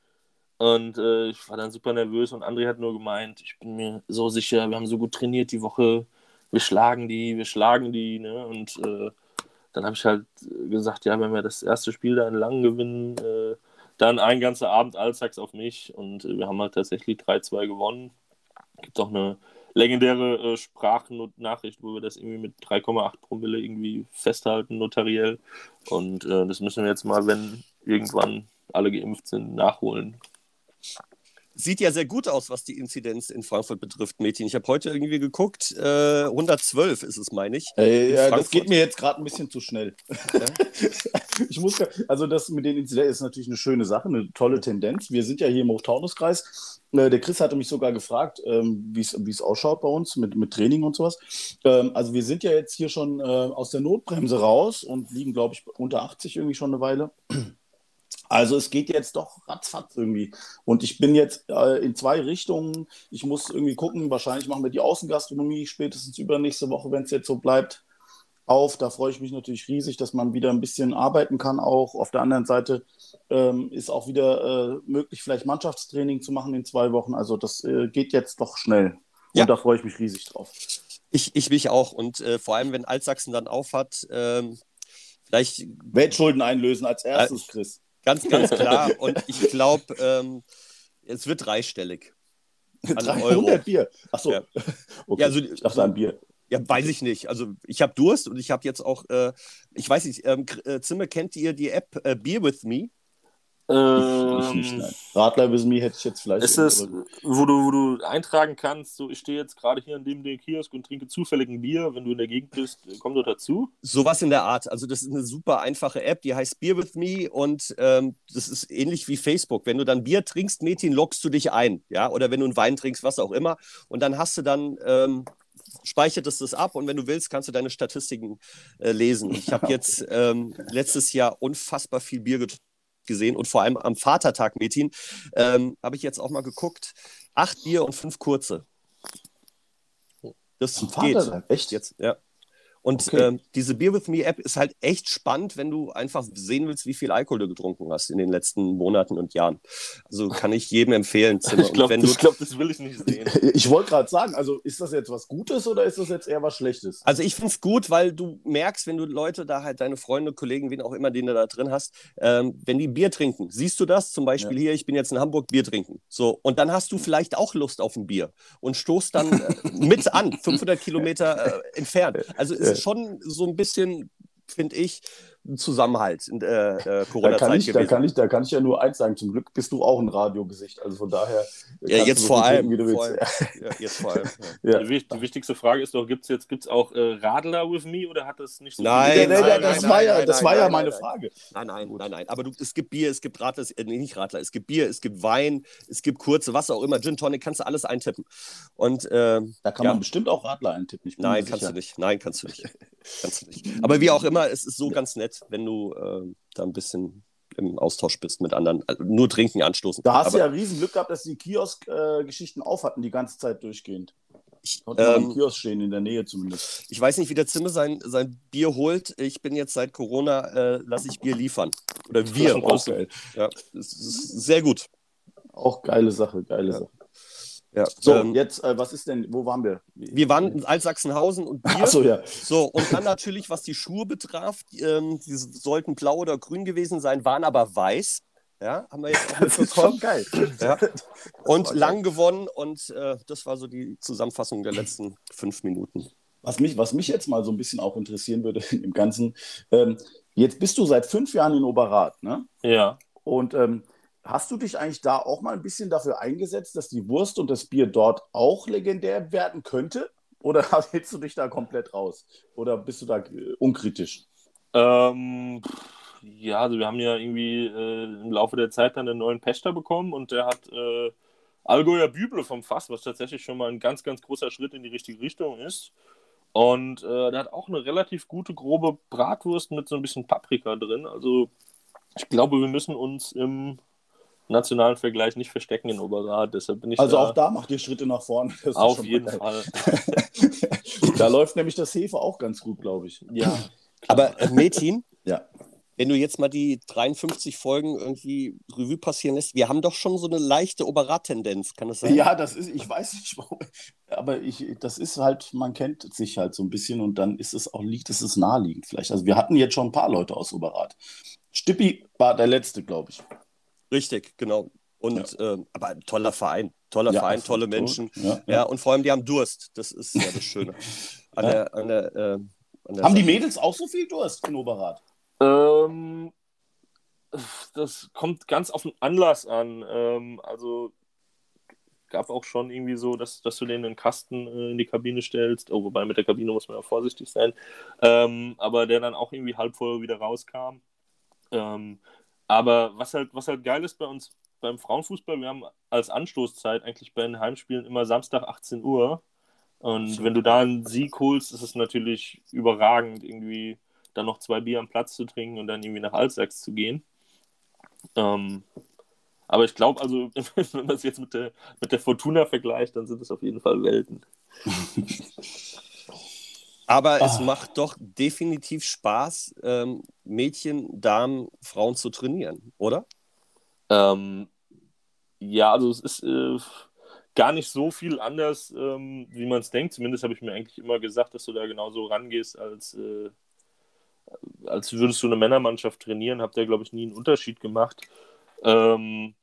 und äh, ich war dann super nervös und André hat nur gemeint, ich bin mir so sicher, wir haben so gut trainiert die Woche, wir schlagen die, wir schlagen die. Ne? Und äh, dann habe ich halt gesagt, ja, wenn wir das erste Spiel da in Langen gewinnen, äh, dann ein ganzer Abend Alltags auf mich und äh, wir haben halt tatsächlich 3-2 gewonnen. Gibt auch eine legendäre äh, Sprachnachricht, wo wir das irgendwie mit 3,8 Promille irgendwie festhalten, notariell. Und äh, das müssen wir jetzt mal, wenn irgendwann alle geimpft sind, nachholen. Sieht ja sehr gut aus, was die Inzidenz in Frankfurt betrifft, Mädchen. Ich habe heute irgendwie geguckt, äh, 112 ist es, meine ich. In ja, das geht mir jetzt gerade ein bisschen zu schnell. ich muss, ja- also das mit den Inzidenzen ist natürlich eine schöne Sache, eine tolle Tendenz. Wir sind ja hier im Hochtaunuskreis. Äh, Der Chris hatte mich sogar gefragt, ähm, wie es wie es ausschaut bei uns mit, mit Training und sowas. Ähm, Also wir sind ja jetzt hier schon äh, aus der Notbremse raus und liegen, glaube ich, unter 80 irgendwie schon eine Weile. Also es geht jetzt doch ratzfatz irgendwie. Und ich bin jetzt äh, in zwei Richtungen. Ich muss irgendwie gucken, wahrscheinlich machen wir die Außengastronomie spätestens übernächste Woche, wenn es jetzt so bleibt, auf. Da freue ich mich natürlich riesig, dass man wieder ein bisschen arbeiten kann auch. Auf der anderen Seite ähm, ist auch wieder äh, möglich, vielleicht Mannschaftstraining zu machen in zwei Wochen. Also das äh, geht jetzt doch schnell. Ja. Und da freue ich mich riesig drauf. Ich, ich mich auch. Und äh, vor allem, wenn Altsachsen dann aufhat, ähm, vielleicht Weltschulden einlösen als erstes, Chris. Ganz, ganz klar. Und ich glaube, ähm, es wird dreistellig. An 300 Euro. Bier. Achso. Ja. Okay. Ja, also- ich dachte ein Bier. Ja, weiß ich nicht. Also ich habe Durst und ich habe jetzt auch, äh, ich weiß nicht, ähm, äh, Zimmer, kennt ihr die App äh, Beer With Me? Ich nicht, Ähm. Radler with me hätte ich jetzt vielleicht. ist es, wo du, wo du eintragen kannst, so ich stehe jetzt gerade hier neben dem Kiosk und trinke zufällig ein Bier, wenn du in der Gegend bist, komm doch dazu. Sowas in der Art. Also das ist eine super einfache App, die heißt Beer With Me und ähm, das ist ähnlich wie Facebook. Wenn du dann Bier trinkst, Mädchen, lockst du dich ein, ja, oder wenn du einen Wein trinkst, was auch immer. Und dann hast du dann ähm, speichert es das ab und wenn du willst, kannst du deine Statistiken äh, lesen. Ich habe jetzt ähm, letztes Jahr unfassbar viel Bier getrunken gesehen und vor allem am Vatertag, Mädchen, ähm, habe ich jetzt auch mal geguckt. Acht Bier und fünf kurze. Das Am geht Vatertag? Echt? jetzt, ja. Und Okay. ähm, diese Beer With Me App ist halt echt spannend, wenn du einfach sehen willst, wie viel Alkohol du getrunken hast in den letzten Monaten und Jahren. Also kann ich jedem empfehlen. Zimmer. Ich glaube, glaub, das will ich nicht sehen. Ich wollte gerade sagen, also ist das jetzt was Gutes oder ist das jetzt eher was Schlechtes? Also ich finde es gut, weil du merkst, wenn du Leute da halt, deine Freunde, Kollegen, wen auch immer, den du da drin hast, ähm, wenn die Bier trinken, siehst du das? Zum Beispiel hier, ich bin jetzt in Hamburg Bier trinken. So, und dann hast du vielleicht auch Lust auf ein Bier und stoßt dann äh, mit an, 500 Kilometer äh, entfernt. Also ist schon so ein bisschen, finde ich, ein Zusammenhalt in äh, Da kann, Corona-Zeit ich, da, gewesen. kann ich, da kann ich ja nur eins sagen. Zum Glück bist du auch ein Radiogesicht. Also von daher. ja, kannst jetzt vor allem. Vor allem ja, jetzt vor allem. Ja. Ja. Die, die wichtigste Frage ist doch, gibt es jetzt gibt's auch äh, Radler with me oder hat das nicht so Nein, viel- nee, nee, nein, das nein, war ja, nein, das nein, war ja nein, meine nein. Frage. Nein, nein, nein, nein. Aber du, es gibt Bier, es gibt Radler, es- äh, nee, nicht Radler, es gibt Bier, es gibt Wein, es gibt kurze, was auch immer, Gin Tonic, kannst du alles eintippen. Und ähm, Da kann Ja. man bestimmt auch Radler eintippen. Ich bin nein, kannst du nicht. Nein, kannst du nicht. kannst du nicht. Aber wie auch immer, es ist so ganz nett, wenn du ähm, da ein bisschen im Austausch bist mit anderen. Also nur trinken, anstoßen. Da hast Aber du ja riesen Glück gehabt, dass die Kiosk-Geschichten auf hatten, die ganze Zeit durchgehend. ich, ähm, Kiosk stehen, in der Nähe zumindest. ich weiß nicht, wie der Zimmer sein, sein Bier holt. Ich bin jetzt seit Corona, äh, lasse ich Bier liefern. Oder wir. Auch geil. Ja, sehr gut. Auch geile Sache, geile Ja. Sache. Ja. So, ähm, jetzt, äh, was ist denn, wo waren wir? Wir waren in Altsachsenhausen und Bier. Ach so, ja. So, und dann natürlich, was die Schuhe betraf, ähm, die sollten blau oder grün gewesen sein, waren aber weiß. Ja, haben wir jetzt auch das ist schon geil. Ja. Und lang gewonnen und äh, das war so die Zusammenfassung der letzten fünf Minuten. Was mich, was mich jetzt mal so ein bisschen auch interessieren würde im Ganzen, ähm, jetzt bist du seit fünf Jahren in Oberrat, ne? Ja. Und ähm, Hast du dich eigentlich da auch mal ein bisschen dafür eingesetzt, dass die Wurst und das Bier dort auch legendär werden könnte? Oder hältst du dich da komplett raus? Oder bist du da äh, unkritisch? Ähm, ja, also wir haben ja irgendwie äh, im Laufe der Zeit dann einen neuen Pächter bekommen und der hat äh, Allgäuer Büble vom Fass, was tatsächlich schon mal ein ganz, ganz großer Schritt in die richtige Richtung ist. Und äh, der hat auch eine relativ gute, grobe Bratwurst mit so ein bisschen Paprika drin. Also ich glaube, wir müssen uns im nationalen Vergleich nicht verstecken in Oberrat. Deshalb bin ich also da auch da macht ihr Schritte nach vorne. Auf jeden Fall. da läuft nämlich das Hefe auch ganz gut, glaube ich. Ja. Aber äh, Metin, ja. wenn du jetzt mal die 53 Folgen irgendwie Revue passieren lässt, wir haben doch schon so eine leichte Oberrat-Tendenz, kann das sein? Ja, das ist, ich weiß nicht, aber ich, das ist halt, man kennt sich halt so ein bisschen und dann ist es auch, liegt es ist naheliegend vielleicht. Also wir hatten jetzt schon ein paar Leute aus Oberrat. Stippi war der letzte, glaube ich. Richtig, genau. Und ja. ähm, aber toller Verein, toller ja, Verein, tolle Menschen. Ja, ja, und vor allem die haben Durst. Das ist ja das Schöne. An der, an der, äh, an der haben die Mädels auch so viel Durst in Oberrat? Ähm, das kommt ganz auf den Anlass an. Ähm, also gab auch schon irgendwie so, dass, dass du denen einen Kasten äh, in die Kabine stellst. Oh, wobei mit der Kabine muss man ja vorsichtig sein. Ähm, aber der dann auch irgendwie halb voll wieder rauskam. Ähm, aber was halt, was halt geil ist bei uns beim Frauenfußball, wir haben als Anstoßzeit eigentlich bei den Heimspielen immer Samstag 18 Uhr. Und wenn du da einen Sieg holst, ist es natürlich überragend, irgendwie dann noch zwei Bier am Platz zu trinken und dann irgendwie nach Altsachs zu gehen. Ähm, aber ich glaube, also, wenn man es jetzt mit der, mit der Fortuna vergleicht, dann sind es auf jeden Fall Welten. Aber ah. es macht doch definitiv Spaß, ähm, Mädchen, Damen, Frauen zu trainieren, oder? Ähm, ja, also es ist äh, gar nicht so viel anders, ähm, wie man es denkt. Zumindest habe ich mir eigentlich immer gesagt, dass du da genauso rangehst, als, äh, als würdest du eine Männermannschaft trainieren. Habt ihr, glaube ich, nie einen Unterschied gemacht. Ähm,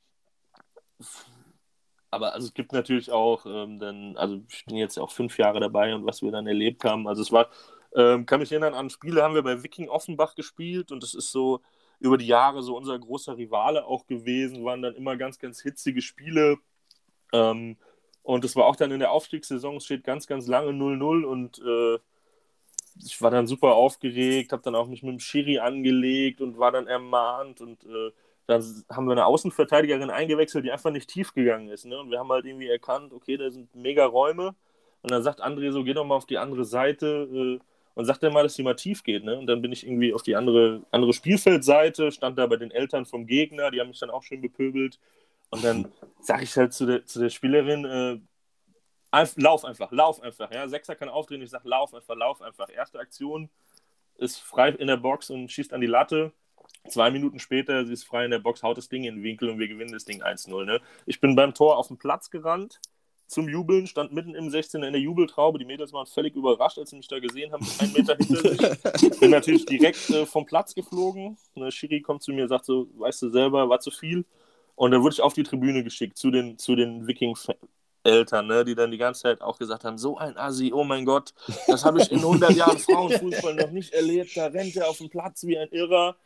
aber also es gibt natürlich auch, ähm, dann, also ich bin jetzt auch fünf Jahre dabei und was wir dann erlebt haben. Also es war, ähm, kann mich erinnern an Spiele, haben wir bei Viking Offenbach gespielt und das ist so über die Jahre so unser großer Rivale auch gewesen, waren dann immer ganz, ganz hitzige Spiele. Ähm, und es war auch dann in der Aufstiegssaison, es steht ganz, ganz lange 0-0 und äh, ich war dann super aufgeregt, habe dann auch mich mit dem Schiri angelegt und war dann ermahnt und äh, dann haben wir eine Außenverteidigerin eingewechselt, die einfach nicht tief gegangen ist. Ne? Und wir haben halt irgendwie erkannt, okay, da sind mega Räume. Und dann sagt André so, geh doch mal auf die andere Seite äh, und sagt dann mal, dass die mal tief geht. Ne? Und dann bin ich irgendwie auf die andere, andere Spielfeldseite, stand da bei den Eltern vom Gegner, die haben mich dann auch schön bepöbelt. Und dann sage ich halt zu der, zu der Spielerin, äh, lauf einfach, lauf einfach. Ja? Sechser kann aufdrehen, ich sage, lauf einfach, lauf einfach. Erste Aktion ist frei in der Box und schießt an die Latte. Zwei Minuten später, sie ist frei in der Box, haut das Ding in den Winkel und wir gewinnen das Ding 1-0. Ne? Ich bin beim Tor auf den Platz gerannt zum Jubeln, stand mitten im 16er in der Jubeltraube. Die Mädels waren völlig überrascht, als sie mich da gesehen haben, einen Meter hinter sich. Bin natürlich direkt äh, vom Platz geflogen. Ne, Schiri kommt zu mir und sagt so, weißt du selber, war zu viel. Und dann wurde ich auf die Tribüne geschickt zu den, zu den Viking-Eltern, ne, die dann die ganze Zeit auch gesagt haben, so ein Assi, oh mein Gott, das habe ich in 100 Jahren Frauenfußball noch nicht erlebt. Da rennt er auf dem Platz wie ein Irrer.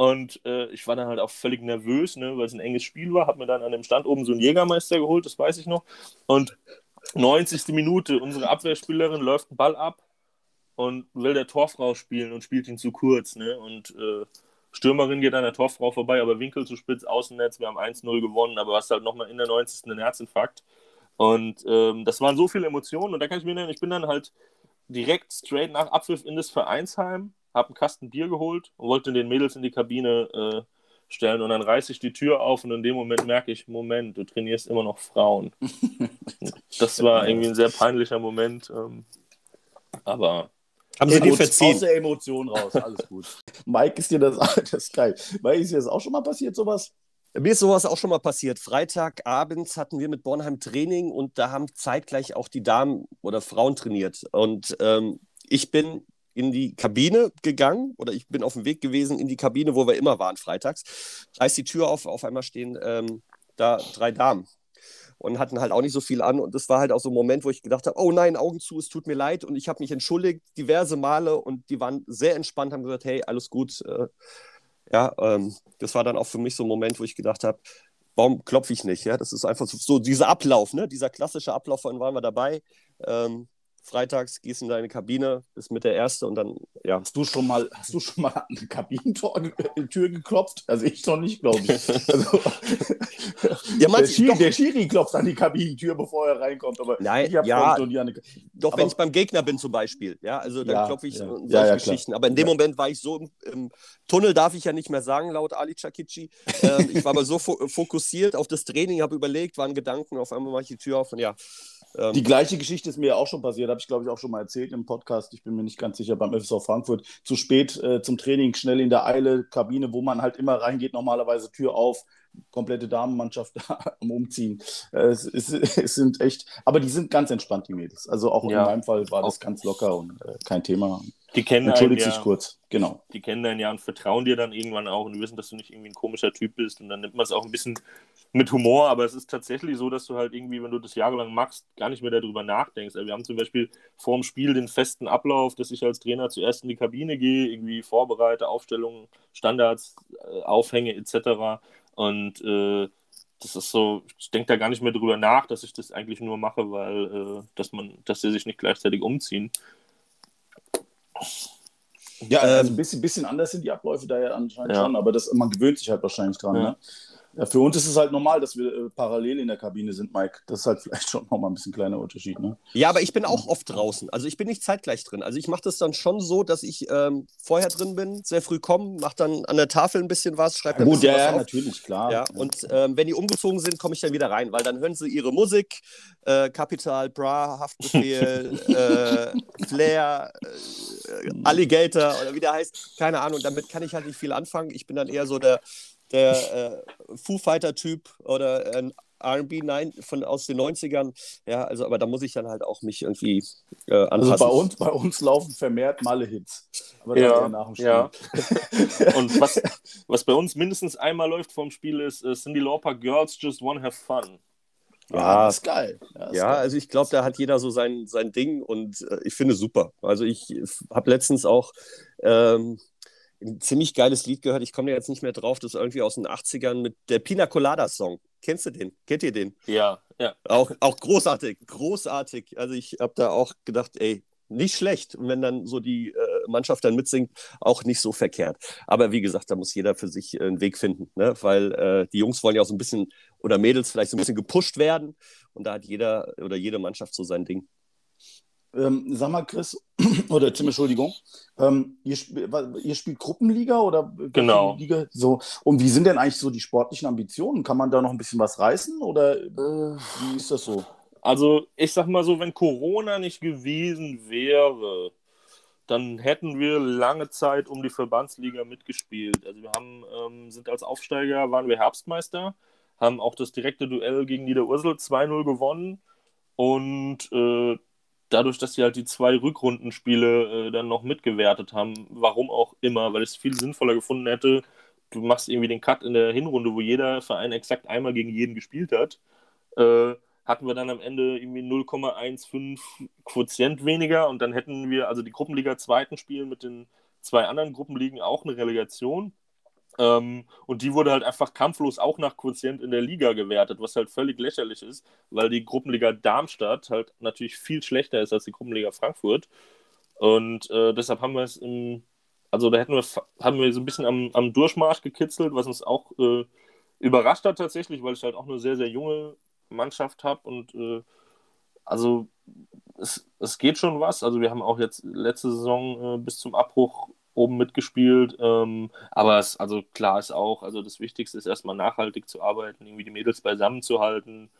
Und äh, ich war dann halt auch völlig nervös, ne, weil es ein enges Spiel war. Hab mir dann an dem Stand oben so einen Jägermeister geholt, das weiß ich noch. Und 90. Minute, unsere Abwehrspielerin läuft einen Ball ab und will der Torfrau spielen und spielt ihn zu kurz. Ne? Und äh, Stürmerin geht an der Torfrau vorbei, aber Winkel zu spitz, Außennetz. Wir haben 1-0 gewonnen, aber hast halt nochmal in der 90. einen Herzinfarkt. Und ähm, das waren so viele Emotionen. Und da kann ich mir nennen, ich bin dann halt direkt straight nach Abpfiff in das Vereinsheim habe einen Kasten Bier geholt und wollte den Mädels in die Kabine äh, stellen. Und dann reiße ich die Tür auf und in dem Moment merke ich, Moment, du trainierst immer noch Frauen. das war irgendwie ein sehr peinlicher Moment. Ähm, aber haben sie dir verziehen? Aus der Emotion raus, alles gut. Mike, ist dir das, das ist geil. Mike, ist dir das auch schon mal passiert, sowas? Mir ist sowas auch schon mal passiert. Freitagabends hatten wir mit Bornheim Training und da haben zeitgleich auch die Damen oder Frauen trainiert. Und ähm, ich bin in die Kabine gegangen oder ich bin auf dem Weg gewesen in die Kabine, wo wir immer waren freitags. Reiß die Tür auf, auf einmal stehen ähm, da drei Damen und hatten halt auch nicht so viel an. Und das war halt auch so ein Moment, wo ich gedacht habe, oh nein, Augen zu, es tut mir leid. Und ich habe mich entschuldigt diverse Male und die waren sehr entspannt, haben gesagt, hey, alles gut. Äh, ja, ähm, das war dann auch für mich so ein Moment, wo ich gedacht habe, warum klopfe ich nicht? Ja, das ist einfach so, so dieser Ablauf, ne? dieser klassische Ablauf, von waren wir dabei. Ähm, freitags gehst in deine Kabine, bist mit der Erste und dann, ja. Hast du schon mal, hast du schon mal an die Kabinentür geklopft? Also ich noch nicht, glaube ich. Also, ja, der, Schiri, der, Schiri, klopft an die Kabinentür, bevor er reinkommt, aber Nein, ja, die Doch, aber, wenn ich beim Gegner bin zum Beispiel, ja, also dann ja, klopfe ich ja. solche ja, Geschichten. Aber in dem Moment war ich so im, im, Tunnel, darf ich ja nicht mehr sagen, laut Ali Chakichi. Ähm, ich war aber so fo fokussiert auf das Training, habe überlegt, waren Gedanken, auf einmal mache ich die Tür auf und ja, ähm, die gleiche Geschichte ist mir auch schon passiert, habe ich glaube ich auch schon mal erzählt im Podcast. Ich bin mir nicht ganz sicher beim FSV Frankfurt. Zu spät äh, zum Training, schnell in der Eile, Kabine, wo man halt immer reingeht, normalerweise Tür auf, komplette Damenmannschaft am Umziehen. Äh, es, es, es, sind echt, aber die sind ganz entspannt, die Mädels. Also auch ja. in meinem Fall war das ganz locker und äh, kein Thema. Die kennen Entschuldigt sich kurz, genau. Die kennen deinen ja und vertrauen dir dann irgendwann auch und wissen, dass du nicht irgendwie ein komischer Typ bist und dann nimmt man es auch ein bisschen mit Humor, aber es ist tatsächlich so, dass du halt irgendwie, wenn du das jahrelang machst, gar nicht mehr darüber nachdenkst. Also wir haben zum Beispiel vor dem Spiel den festen Ablauf, dass ich als Trainer zuerst in die Kabine gehe, irgendwie vorbereite, Aufstellungen, Standards, äh, Aufhänge etc. Und äh, das ist so, ich denke da gar nicht mehr drüber nach, dass ich das eigentlich nur mache, weil äh, dass man, dass sie sich nicht gleichzeitig umziehen. Ja, also ähm, ein bisschen, bisschen anders sind die Abläufe da ja anscheinend ja. schon, aber das, man gewöhnt sich halt wahrscheinlich dran. Ja. Ne? Ja, für uns ist es halt normal, dass wir äh, parallel in der Kabine sind, Mike. Das ist halt vielleicht schon nochmal ein bisschen kleiner Unterschied. Ne? Ja, aber ich bin auch oft draußen. Also ich bin nicht zeitgleich drin. Also ich mache das dann schon so, dass ich ähm, vorher drin bin, sehr früh komme, mache dann an der Tafel ein bisschen was, schreibe ja, Gut, ja, ja, natürlich, klar. Ja, und ähm, wenn die umgezogen sind, komme ich dann wieder rein, weil dann hören sie ihre Musik, äh, Capital, Bra, Haftbefehl, äh, Flair, äh, Alligator oder wie der heißt, keine Ahnung. Damit kann ich halt nicht viel anfangen. Ich bin dann eher so der der äh, Foo Fighter-Typ oder ein RB von aus den 90ern. Ja, also, aber da muss ich dann halt auch mich irgendwie äh, anpassen. Also bei uns, bei uns laufen vermehrt Malle-Hits. Aber ja, nach dem Spiel. Ja. Und was, was bei uns mindestens einmal läuft vorm Spiel ist uh, Cindy Lauper Girls Just Wanna Have Fun. Ja, das ist geil. Ja, ist ja geil. also ich glaube, da hat jeder so sein, sein Ding und äh, ich finde es super. Also ich habe letztens auch ähm, ein ziemlich geiles Lied gehört. Ich komme jetzt nicht mehr drauf. Das ist irgendwie aus den 80ern mit der Pina Colada Song. Kennst du den? Kennt ihr den? Ja, ja. Auch, auch großartig, großartig. Also ich habe da auch gedacht, ey, nicht schlecht. Und wenn dann so die äh, Mannschaft dann mitsingt, auch nicht so verkehrt. Aber wie gesagt, da muss jeder für sich äh, einen Weg finden, ne? weil äh, die Jungs wollen ja auch so ein bisschen oder Mädels vielleicht so ein bisschen gepusht werden. Und da hat jeder oder jede Mannschaft so sein Ding. Ähm, sag mal, Chris, oder Tim, Entschuldigung, ähm, ihr, sp ihr, spielt Gruppenliga oder genau. Liga? So, und wie sind denn eigentlich so die sportlichen Ambitionen? Kann man da noch ein bisschen was reißen oder äh, wie ist das so? Also, ich sag mal so, wenn Corona nicht gewesen wäre, dann hätten wir lange Zeit um die Verbandsliga mitgespielt. Also wir haben, ähm, sind als Aufsteiger, waren wir Herbstmeister, haben auch das direkte Duell gegen Niederursel 2-0 gewonnen und äh, dadurch, dass sie halt die zwei Rückrundenspiele äh, dann noch mitgewertet haben, warum auch immer, weil ich es viel sinnvoller gefunden hätte, du machst irgendwie den Cut in der Hinrunde, wo jeder Verein exakt einmal gegen jeden gespielt hat, äh, hatten wir dann am Ende irgendwie 0,15 Quotient weniger und dann hätten wir also die Gruppenliga zweiten spielen mit den zwei anderen Gruppenligen auch eine Relegation ähm, und die wurde halt einfach kampflos auch nach Quotient in der Liga gewertet, was halt völlig lächerlich ist, weil die Gruppenliga Darmstadt halt natürlich viel schlechter ist als die Gruppenliga Frankfurt. Und äh, deshalb haben wir es im, also da hätten wir, haben wir so ein bisschen am, am Durchmarsch gekitzelt, was uns auch äh, überrascht hat tatsächlich, weil ich halt auch eine sehr, sehr junge Mannschaft habe und äh, also es, es geht schon was. Also wir haben auch jetzt letzte Saison äh, bis zum Abbruch oben mitgespielt. Ähm, aber es, also klar ist auch, also das Wichtigste ist erstmal nachhaltig zu arbeiten, irgendwie die Mädels beisammen zu halten.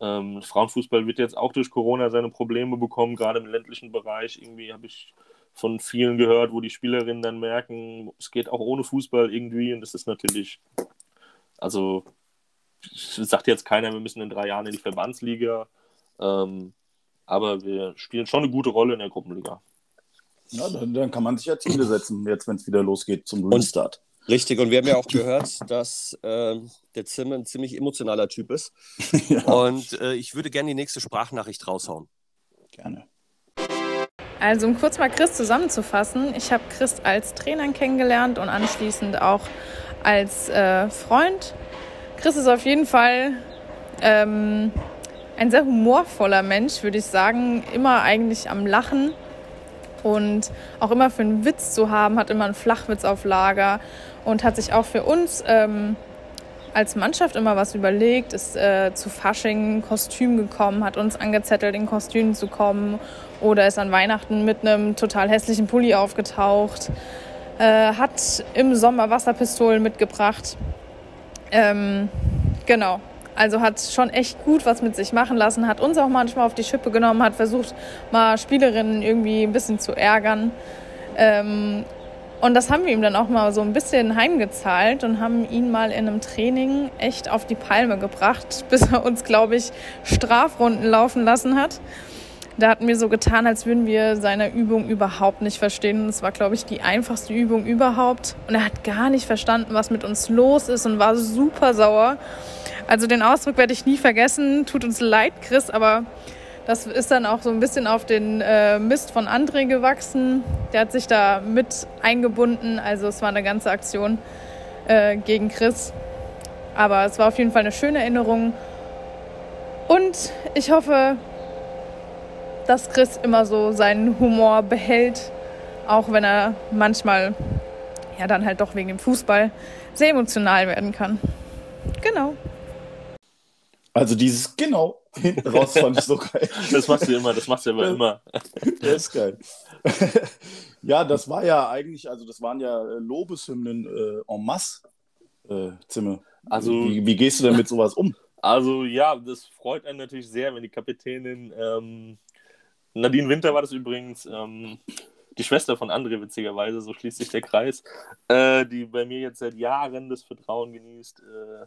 Ähm, Frauenfußball wird jetzt auch durch Corona seine Probleme bekommen, gerade im ländlichen Bereich. Irgendwie habe ich von vielen gehört, wo die Spielerinnen dann merken, es geht auch ohne Fußball irgendwie und das ist natürlich Also sagt jetzt keiner, wir müssen in drei Jahren in die Verbandsliga. Ähm, aber wir spielen schon eine gute Rolle in der Gruppenliga. Ja, dann, dann kann man sich ja Ziele setzen, jetzt wenn es wieder losgeht zum Restart. Richtig, und wir haben ja auch gehört, dass äh, der Zimmer ein ziemlich emotionaler Typ ist. ja. Und äh, ich würde gerne die nächste Sprachnachricht raushauen. Gerne. Also um kurz mal Chris zusammenzufassen, ich habe Chris als Trainer kennengelernt und anschließend auch als äh, Freund. Chris ist auf jeden Fall ähm, ein sehr humorvoller Mensch, würde ich sagen. Immer eigentlich am Lachen und auch immer für einen Witz zu haben, hat immer einen Flachwitz auf Lager und hat sich auch für uns ähm, als Mannschaft immer was überlegt, ist äh, zu Fasching Kostüm gekommen, hat uns angezettelt, in Kostümen zu kommen. Oder ist an Weihnachten mit einem total hässlichen Pulli aufgetaucht, äh, hat im Sommer Wasserpistolen mitgebracht. Ähm, genau, also hat schon echt gut was mit sich machen lassen, hat uns auch manchmal auf die Schippe genommen, hat versucht, mal Spielerinnen irgendwie ein bisschen zu ärgern. Ähm, und das haben wir ihm dann auch mal so ein bisschen heimgezahlt und haben ihn mal in einem Training echt auf die Palme gebracht, bis er uns, glaube ich, Strafrunden laufen lassen hat. Da hatten wir so getan, als würden wir seine Übung überhaupt nicht verstehen. Es war, glaube ich, die einfachste Übung überhaupt. Und er hat gar nicht verstanden, was mit uns los ist und war super sauer. Also den Ausdruck werde ich nie vergessen. Tut uns leid, Chris, aber das ist dann auch so ein bisschen auf den äh, Mist von André gewachsen. Der hat sich da mit eingebunden. Also es war eine ganze Aktion äh, gegen Chris. Aber es war auf jeden Fall eine schöne Erinnerung. Und ich hoffe, dass Chris immer so seinen Humor behält, auch wenn er manchmal ja dann halt doch wegen dem Fußball sehr emotional werden kann. Genau. Also dieses genau hinten raus fand ich so geil. Das machst du immer, das machst du aber immer. Der ist geil. ja, das war ja eigentlich, also das waren ja äh, Lobeshymnen äh, en masse, äh, Zimmer. Also, wie, wie, gehst du denn mit sowas um? Also ja, das freut einen natürlich sehr, wenn die Kapitänin ähm, Nadine Winter war das übrigens, ähm, die Schwester von André, witzigerweise, so schließt sich der Kreis, äh, die bei mir jetzt seit Jahren das Vertrauen genießt, äh,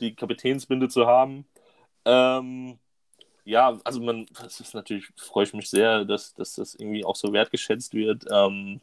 die Kapitänsbinde zu haben. Ähm, ja, also man, das ist natürlich, freue ich mich sehr, dass, dass das irgendwie auch so wertgeschätzt wird. Ähm,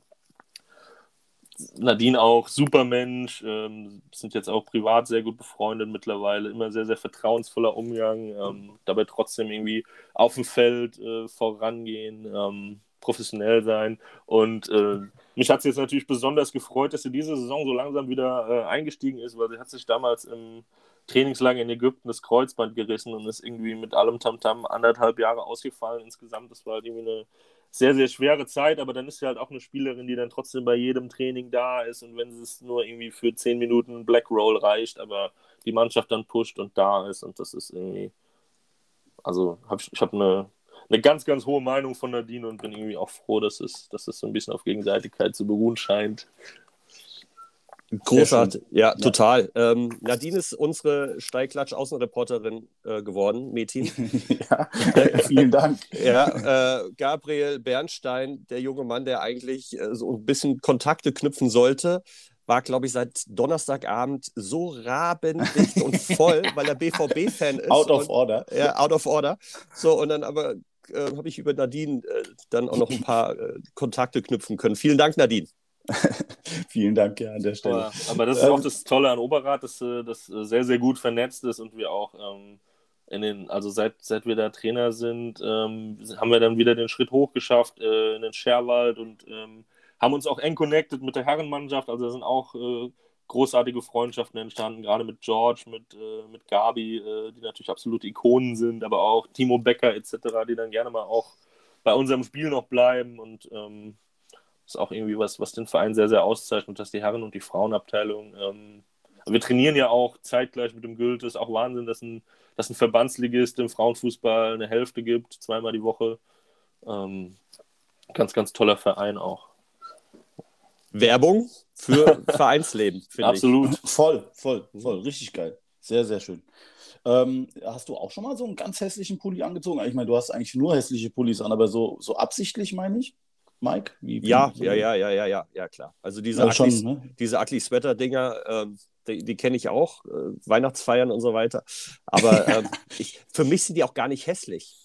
Nadine auch super Mensch, ähm, sind jetzt auch privat sehr gut befreundet mittlerweile, immer sehr, sehr vertrauensvoller Umgang, ähm, dabei trotzdem irgendwie auf dem Feld äh, vorangehen, ähm, professionell sein. Und äh, mich hat es jetzt natürlich besonders gefreut, dass sie diese Saison so langsam wieder äh, eingestiegen ist, weil sie hat sich damals im Trainingslager in Ägypten das Kreuzband gerissen und ist irgendwie mit allem Tamtam -Tam anderthalb Jahre ausgefallen insgesamt. Das war halt irgendwie eine sehr, sehr schwere Zeit, aber dann ist sie halt auch eine Spielerin, die dann trotzdem bei jedem Training da ist und wenn es nur irgendwie für zehn Minuten Black Roll reicht, aber die Mannschaft dann pusht und da ist und das ist irgendwie, also hab ich, habe eine, eine ganz, ganz hohe Meinung von Nadine und bin irgendwie auch froh, dass es, dass es so ein bisschen auf Gegenseitigkeit zu beruhen scheint. Großartig, ja, total. Ähm, Nadine ist unsere Steigklatsch-Außenreporterin äh, geworden, Metin. ja, vielen Dank. ja, äh, Gabriel Bernstein, der junge Mann, der eigentlich äh, so ein bisschen Kontakte knüpfen sollte, war, glaube ich, seit Donnerstagabend so rabendicht und voll, weil er BVB-Fan ist. Out of und, order. Ja, out of order. So, und dann aber äh, habe ich über Nadine äh, dann auch noch ein paar äh, Kontakte knüpfen können. Vielen Dank, Nadine. Vielen Dank ja an der Stelle. Aber, aber das ist ähm, auch das Tolle an Oberrat, dass äh, das äh, sehr, sehr gut vernetzt ist und wir auch ähm, in den, also seit, seit wir da Trainer sind, ähm, haben wir dann wieder den Schritt hochgeschafft äh, in den Scherwald und ähm, haben uns auch eng connected mit der Herrenmannschaft. Also da sind auch äh, großartige Freundschaften entstanden, gerade mit George, mit, äh, mit Gabi, äh, die natürlich absolute Ikonen sind, aber auch Timo Becker etc., die dann gerne mal auch bei unserem Spiel noch bleiben und ähm, ist auch irgendwie was, was den Verein sehr, sehr auszeichnet, dass die Herren- und die Frauenabteilung. Ähm, wir trainieren ja auch zeitgleich mit dem Gült. Es ist auch Wahnsinn, dass ein, dass ein Verbandsligist im Frauenfußball eine Hälfte gibt, zweimal die Woche. Ähm, ganz, ganz toller Verein auch. Werbung für Vereinsleben, finde ich. Absolut. Voll, voll, voll. Richtig geil. Sehr, sehr schön. Ähm, hast du auch schon mal so einen ganz hässlichen Pulli angezogen? Ich meine, du hast eigentlich nur hässliche Pullis an, aber so, so absichtlich, meine ich? Mike? Ja, ja, ja, ja, ja, ja, ja, klar. Also diese, ja, Ugly, ne? diese Ugly Sweater-Dinger, ähm, die, die kenne ich auch, äh, Weihnachtsfeiern und so weiter. Aber ähm, ich, für mich sind die auch gar nicht hässlich.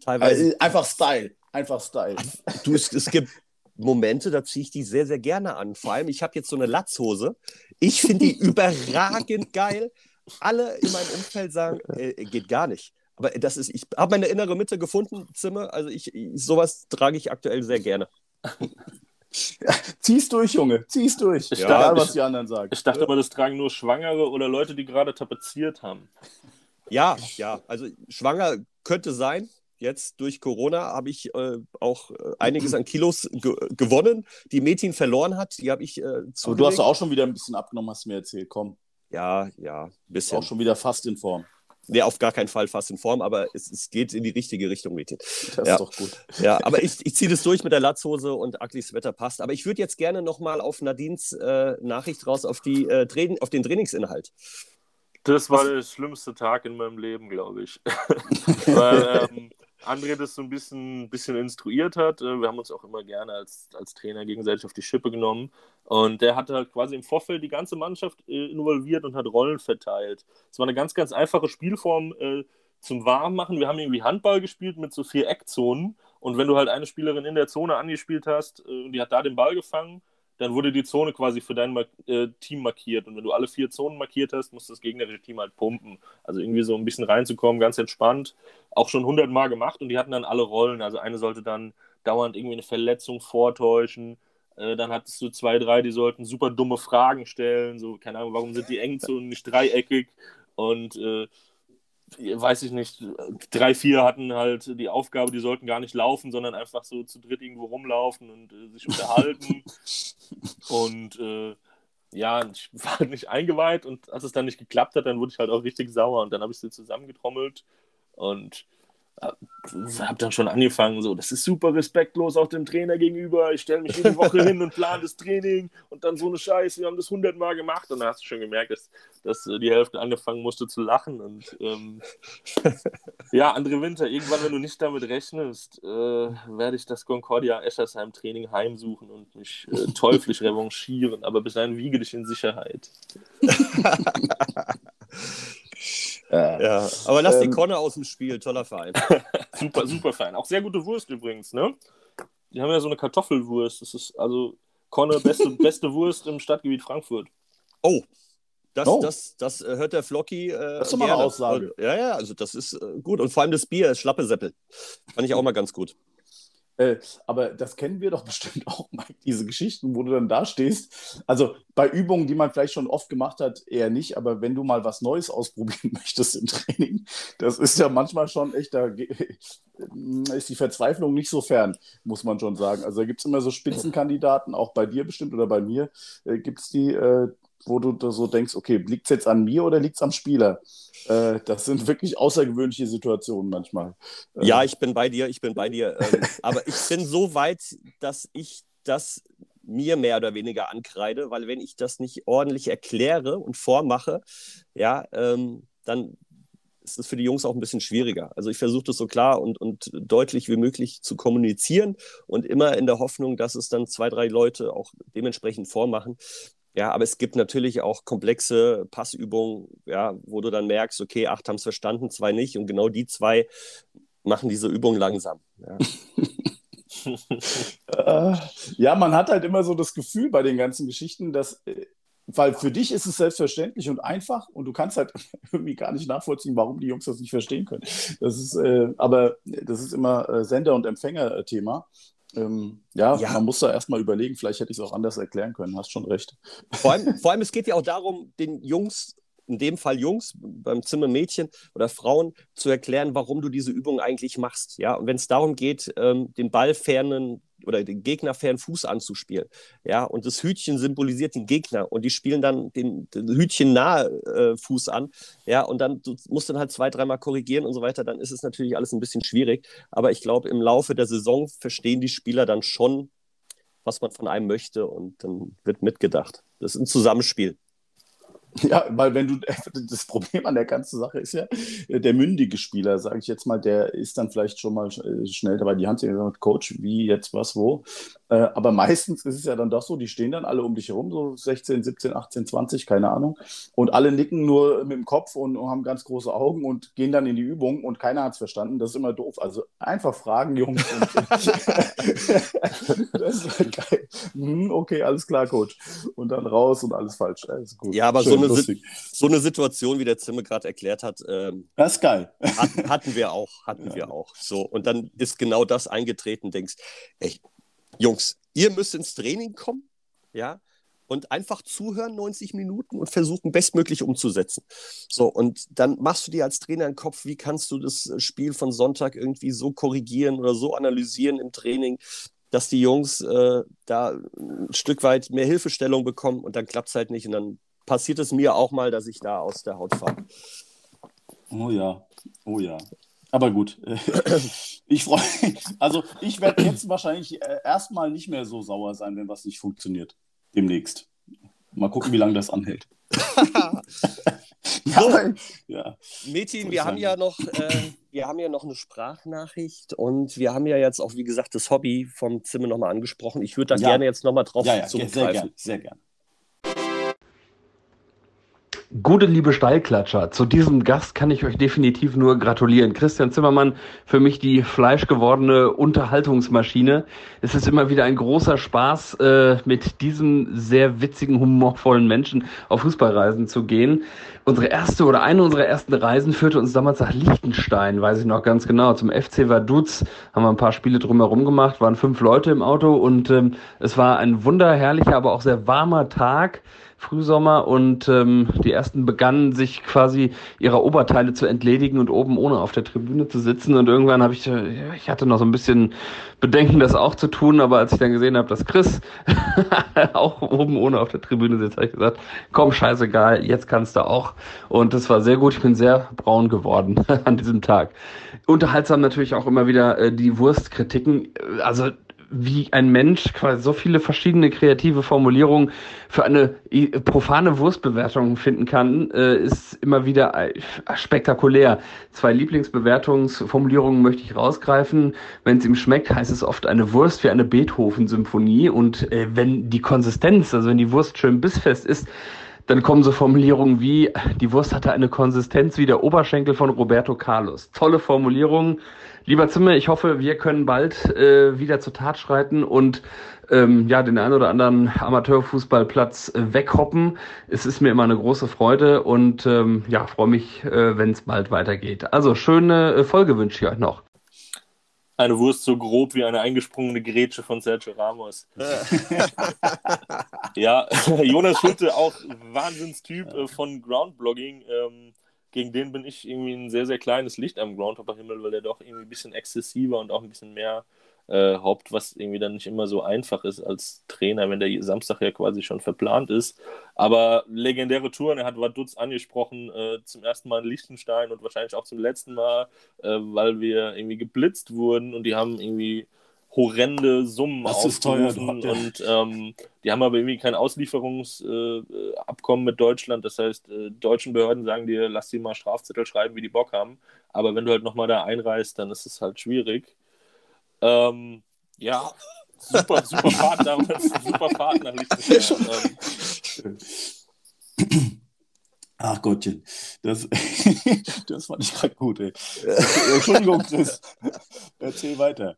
Teilweise. Also, einfach Style. Einfach Style. Du, es, es gibt Momente, da ziehe ich die sehr, sehr gerne an. Vor allem, ich habe jetzt so eine Latzhose. Ich finde die überragend geil. Alle in meinem Umfeld sagen, äh, geht gar nicht. Aber das ist, ich habe meine innere Mitte gefunden, Zimmer. Also ich, ich sowas trage ich aktuell sehr gerne. Ja, zieh's durch, Junge, zieh's durch. Ich Egal, dachte, was die anderen sagen. Ich dachte mal, das tragen nur Schwangere oder Leute, die gerade tapeziert haben. Ja, ja, also schwanger könnte sein. Jetzt durch Corona habe ich äh, auch äh, einiges an Kilos ge gewonnen, die Metin verloren hat. Die habe ich äh, zu. Du hast auch schon wieder ein bisschen abgenommen, hast du mir erzählt. Komm. Ja, ja, ein bisschen. Auch schon wieder fast in Form. Nee, auf gar keinen Fall fast in Form, aber es, es geht in die richtige Richtung, Metin. Das ja. ist doch gut. Ja, aber ich, ich ziehe das durch mit der Latzhose und Aglis Wetter passt. Aber ich würde jetzt gerne nochmal auf Nadines äh, Nachricht raus, auf, die, äh, auf den Trainingsinhalt. Das war Was? der schlimmste Tag in meinem Leben, glaube ich. Weil ähm, André das so ein bisschen, bisschen instruiert hat. Äh, wir haben uns auch immer gerne als, als Trainer gegenseitig auf die Schippe genommen. Und der hat halt quasi im Vorfeld die ganze Mannschaft äh, involviert und hat Rollen verteilt. Es war eine ganz, ganz einfache Spielform äh, zum Warmmachen. Wir haben irgendwie Handball gespielt mit so vier Eckzonen. Und wenn du halt eine Spielerin in der Zone angespielt hast äh, die hat da den Ball gefangen, dann wurde die Zone quasi für dein äh, Team markiert. Und wenn du alle vier Zonen markiert hast, musst das gegnerische Team halt pumpen. Also irgendwie so ein bisschen reinzukommen, ganz entspannt. Auch schon hundertmal gemacht und die hatten dann alle Rollen. Also eine sollte dann dauernd irgendwie eine Verletzung vortäuschen. Äh, dann hattest du zwei, drei, die sollten super dumme Fragen stellen. So, keine Ahnung, warum sind die Engzonen nicht dreieckig? Und äh, weiß ich nicht, drei, vier hatten halt die Aufgabe, die sollten gar nicht laufen, sondern einfach so zu dritt irgendwo rumlaufen und äh, sich unterhalten. und äh, ja, ich war halt nicht eingeweiht und als es dann nicht geklappt hat, dann wurde ich halt auch richtig sauer und dann habe ich sie zusammengetrommelt und habe dann schon angefangen, so, das ist super respektlos auch dem Trainer gegenüber. Ich stelle mich jede Woche hin und plane das Training und dann so eine Scheiße, wir haben das hundertmal gemacht. Und dann hast du schon gemerkt, dass, dass äh, die Hälfte angefangen musste zu lachen. Und ähm, ja, andere Winter, irgendwann, wenn du nicht damit rechnest, äh, werde ich das Concordia Eschersheim Training heimsuchen und mich äh, teuflisch revanchieren. Aber bis dahin wiege dich in Sicherheit. Ja, aber lass ähm, die Konne aus dem Spiel, toller Verein. super, super Verein. Auch sehr gute Wurst übrigens, ne? Die haben ja so eine Kartoffelwurst. Das ist also Konne, beste, beste Wurst im Stadtgebiet Frankfurt. Oh, das, oh. das, das äh, hört der Flocky. Äh, das ist doch mal eine Aussage. Ja, ja, also das ist äh, gut. Und vor allem das Bier, Schlappe Seppel. Fand ich auch mal ganz gut. Äh, aber das kennen wir doch bestimmt auch, Mike, diese Geschichten, wo du dann da stehst. Also bei Übungen, die man vielleicht schon oft gemacht hat, eher nicht, aber wenn du mal was Neues ausprobieren möchtest im Training, das ist ja manchmal schon echt, da ist die Verzweiflung nicht so fern, muss man schon sagen. Also da gibt es immer so Spitzenkandidaten, auch bei dir bestimmt oder bei mir, äh, gibt es die, äh, wo du da so denkst, okay, liegt es jetzt an mir oder liegt es am Spieler? Äh, das sind wirklich außergewöhnliche Situationen manchmal. Äh, ja, ich bin bei dir, ich bin bei dir. Ähm, aber ich bin so weit, dass ich das mir mehr oder weniger ankreide, weil wenn ich das nicht ordentlich erkläre und vormache, ja, ähm, dann ist es für die Jungs auch ein bisschen schwieriger. Also ich versuche das so klar und, und deutlich wie möglich zu kommunizieren und immer in der Hoffnung, dass es dann zwei, drei Leute auch dementsprechend vormachen. Ja, aber es gibt natürlich auch komplexe Passübungen, ja, wo du dann merkst, okay, acht haben es verstanden, zwei nicht. Und genau die zwei machen diese Übung langsam. Ja. Ja, man hat halt immer so das Gefühl bei den ganzen Geschichten, dass, äh, weil für dich ist es selbstverständlich und einfach und du kannst halt irgendwie gar nicht nachvollziehen, warum die Jungs das nicht verstehen können. Das ist, äh, aber das ist immer äh, Sender- und Empfänger-Thema. Ähm, ja, ja, man muss da erstmal überlegen, vielleicht hätte ich es auch anders erklären können, hast schon recht. Vor allem, vor allem, es geht ja auch darum, den Jungs, in dem Fall Jungs, beim Zimmer Mädchen oder Frauen, zu erklären, warum du diese Übung eigentlich machst. Ja, und wenn es darum geht, ähm, den Ball fernen oder den Gegner fern Fuß anzuspielen. Ja, und das Hütchen symbolisiert den Gegner und die spielen dann den, den Hütchen nahe äh, Fuß an. Ja, und dann du musst dann halt zwei, dreimal korrigieren und so weiter. Dann ist es natürlich alles ein bisschen schwierig. Aber ich glaube, im Laufe der Saison verstehen die Spieler dann schon, was man von einem möchte und dann wird mitgedacht. Das ist ein Zusammenspiel. Ja, weil wenn du, das Problem an der ganzen Sache ist ja, der mündige Spieler, sage ich jetzt mal, der ist dann vielleicht schon mal äh, schnell dabei, die Hand gesagt, Coach, wie jetzt was, wo. Äh, aber meistens ist es ja dann doch so, die stehen dann alle um dich herum, so 16, 17, 18, 20, keine Ahnung. Und alle nicken nur mit dem Kopf und, haben ganz große Augen und gehen dann in die Übung und keiner hat es verstanden. Das ist immer doof. Also einfach fragen, Jungs. das ist halt geil. Hm, okay, alles klar, Coach. Und dann raus und alles falsch. Alles ja, aber Schön, so, eine, so eine Situation, wie der Zimmer gerade erklärt hat, ähm, das ist geil. Hatten, hatten wir auch, hatten ja. wir auch. So, und dann ist genau das eingetreten, denkst, ey, Jungs, ihr müsst ins Training kommen, ja, und einfach zuhören 90 Minuten und versuchen, bestmöglich umzusetzen. So, und dann machst du dir als Trainer einen Kopf, wie kannst du das Spiel von Sonntag irgendwie so korrigieren oder so analysieren im Training, dass die Jungs äh, da ein Stück weit mehr Hilfestellung bekommen und dann klappt es halt nicht und dann passiert es mir auch mal, dass ich da aus der Haut fahre. Oh ja, oh ja. Aber gut. Ich freue Also ich werde jetzt wahrscheinlich äh, erstmal nicht mehr so sauer sein, wenn was nicht funktioniert. Demnächst. Mal gucken, wie lange das anhält. so, ja. Metin, wir haben ja noch, äh, wir haben ja noch eine Sprachnachricht und wir haben ja jetzt auch, wie gesagt, das Hobby vom Zimmer nochmal angesprochen. Ich würde da ja. gerne jetzt nochmal drauf ja, ja, zurückgreifen. Sehr gerne, sehr gerne. Gute liebe Steilklatscher, zu diesem Gast kann ich euch definitiv nur gratulieren. Christian Zimmermann, für mich die fleischgewordene Unterhaltungsmaschine. Es ist immer wieder ein großer Spaß, äh, mit diesem sehr witzigen, humorvollen Menschen auf Fußballreisen zu gehen. Unsere erste oder eine unserer ersten Reisen führte uns damals nach Liechtenstein, weiß ich noch ganz genau. Zum FC Vaduz haben wir ein paar Spiele drumherum gemacht, waren fünf Leute im Auto und ähm, es war ein wunderherrlicher, aber auch sehr warmer Tag. Frühsommer und ähm, die ersten begannen sich quasi ihrer Oberteile zu entledigen und oben ohne auf der Tribüne zu sitzen. Und irgendwann habe ich, äh, ich hatte noch so ein bisschen Bedenken, das auch zu tun, aber als ich dann gesehen habe, dass Chris auch oben ohne auf der Tribüne sitzt, habe ich gesagt, komm, scheißegal, jetzt kannst du auch. Und das war sehr gut, ich bin sehr braun geworden an diesem Tag. Unterhaltsam natürlich auch immer wieder äh, die Wurstkritiken, also wie ein Mensch quasi so viele verschiedene kreative Formulierungen für eine profane Wurstbewertung finden kann, äh, ist immer wieder äh, spektakulär. Zwei Lieblingsbewertungsformulierungen möchte ich rausgreifen. Wenn es ihm schmeckt, heißt es oft eine Wurst wie eine Beethoven-Symphonie. Und äh, wenn die Konsistenz, also wenn die Wurst schön bissfest ist, dann kommen so Formulierungen wie, die Wurst hatte eine Konsistenz wie der Oberschenkel von Roberto Carlos. Tolle Formulierungen. Lieber Zimmer, ich hoffe, wir können bald äh, wieder zur Tat schreiten und ähm, ja, den einen oder anderen Amateurfußballplatz äh, weghoppen. Es ist mir immer eine große Freude und ähm, ja, freue mich, äh, wenn es bald weitergeht. Also schöne äh, Folge wünsche ich euch noch. Eine Wurst so grob wie eine eingesprungene Grätsche von Sergio Ramos. ja, Jonas Schulte, auch Wahnsinnstyp äh, von Groundblogging. Ähm, gegen den bin ich irgendwie ein sehr, sehr kleines Licht am Groundhopper-Himmel, weil der doch irgendwie ein bisschen exzessiver und auch ein bisschen mehr äh, Haupt, was irgendwie dann nicht immer so einfach ist als Trainer, wenn der Samstag ja quasi schon verplant ist. Aber legendäre Touren, er hat Vaduz angesprochen, äh, zum ersten Mal in Liechtenstein und wahrscheinlich auch zum letzten Mal, äh, weil wir irgendwie geblitzt wurden und die haben irgendwie horrende Summen das aufgerufen und ähm, die haben aber irgendwie kein Auslieferungsabkommen äh, mit Deutschland. Das heißt, äh, deutschen Behörden sagen dir, lass sie mal Strafzettel schreiben, wie die Bock haben. Aber wenn du halt nochmal da einreist, dann ist es halt schwierig. Ähm, ja, super, super Fahrt damals, super Fahrt nach Liechtenstein. Ähm, Ach Gottchen, das, das fand ich gerade gut. Ey. Entschuldigung, Chris. Erzähl weiter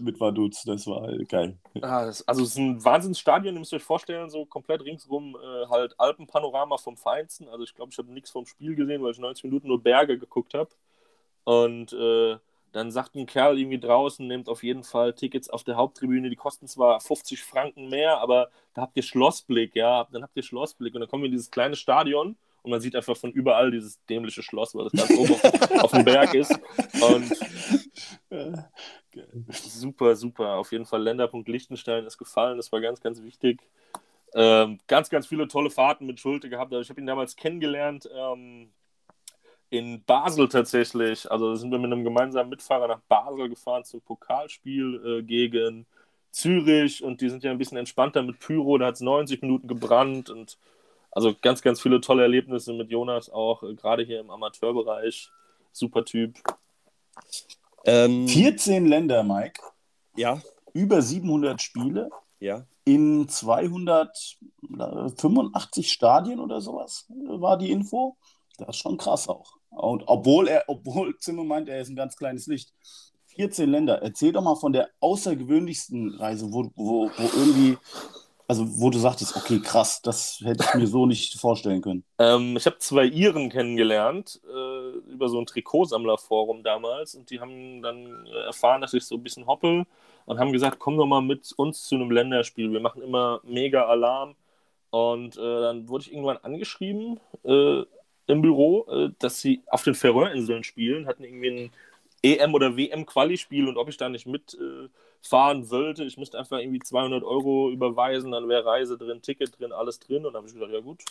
mit Vaduz, das war geil. Ah, das, also es ist ein Wahnsinnsstadion, ihr müsst euch vorstellen, so komplett ringsrum äh, halt Alpenpanorama vom Feinsten. Also ich glaube, ich habe nichts vom Spiel gesehen, weil ich 90 Minuten nur Berge geguckt habe. Und äh, dann sagt ein Kerl irgendwie draußen, nehmt auf jeden Fall Tickets auf der Haupttribüne, die kosten zwar 50 Franken mehr, aber da habt ihr Schlossblick, ja, dann habt ihr Schlossblick und dann kommen wir in dieses kleine Stadion und man sieht einfach von überall dieses dämliche Schloss, weil das ganz oben auf, dem Berg ist. Und super, super. Auf jeden Fall Länderpunkt Liechtenstein ist gefallen, das war ganz, ganz wichtig. Ähm, ganz, ganz viele tolle Fahrten mit Schulte gehabt. Also ich habe ihn damals kennengelernt ähm, in Basel tatsächlich. Also sind wir mit einem gemeinsamen Mitfahrer nach Basel gefahren zum Pokalspiel äh, gegen Zürich und die sind ja ein bisschen entspannter mit Pyro. Da hat es 90 Minuten gebrannt und also ganz, ganz viele tolle Erlebnisse mit Jonas auch, äh, gerade hier im Amateurbereich. Super Typ. Ähm, 14 Länder, Mike. Ja. über 700 Spiele Ja. in 285 Stadien oder sowas, war die Info. Das ist schon krass auch. Und obwohl er, obwohl Zimmer meint, er ist ein ganz kleines Licht. 14 Länder. Erzähl doch mal von der außergewöhnlichsten Reise, wo, wo, wo irgendwie, also wo du sagtest, okay, krass, das hätte ich mir so nicht vorstellen können. Ähm, ich habe zwei Iren kennengelernt äh, über so ein Trikotsammlerforum damals und die haben dann äh, erfahren, dass ich so ein bisschen hoppe und haben gesagt, komm doch mal mit uns zu einem Länderspiel. Wir machen immer mega Alarm. Und äh, dann wurde ich irgendwann angeschrieben äh, im Büro, äh, dass sie auf den Färöerinseln spielen, hatten irgendwie ein EM- oder WM-Quali-Spiel und ob ich da nicht mitfahren wollte. Ich müsste einfach irgendwie 200 Euro überweisen, dann wäre Reise drin, Ticket drin, alles drin. Und dann habe ich gedacht, ja gut,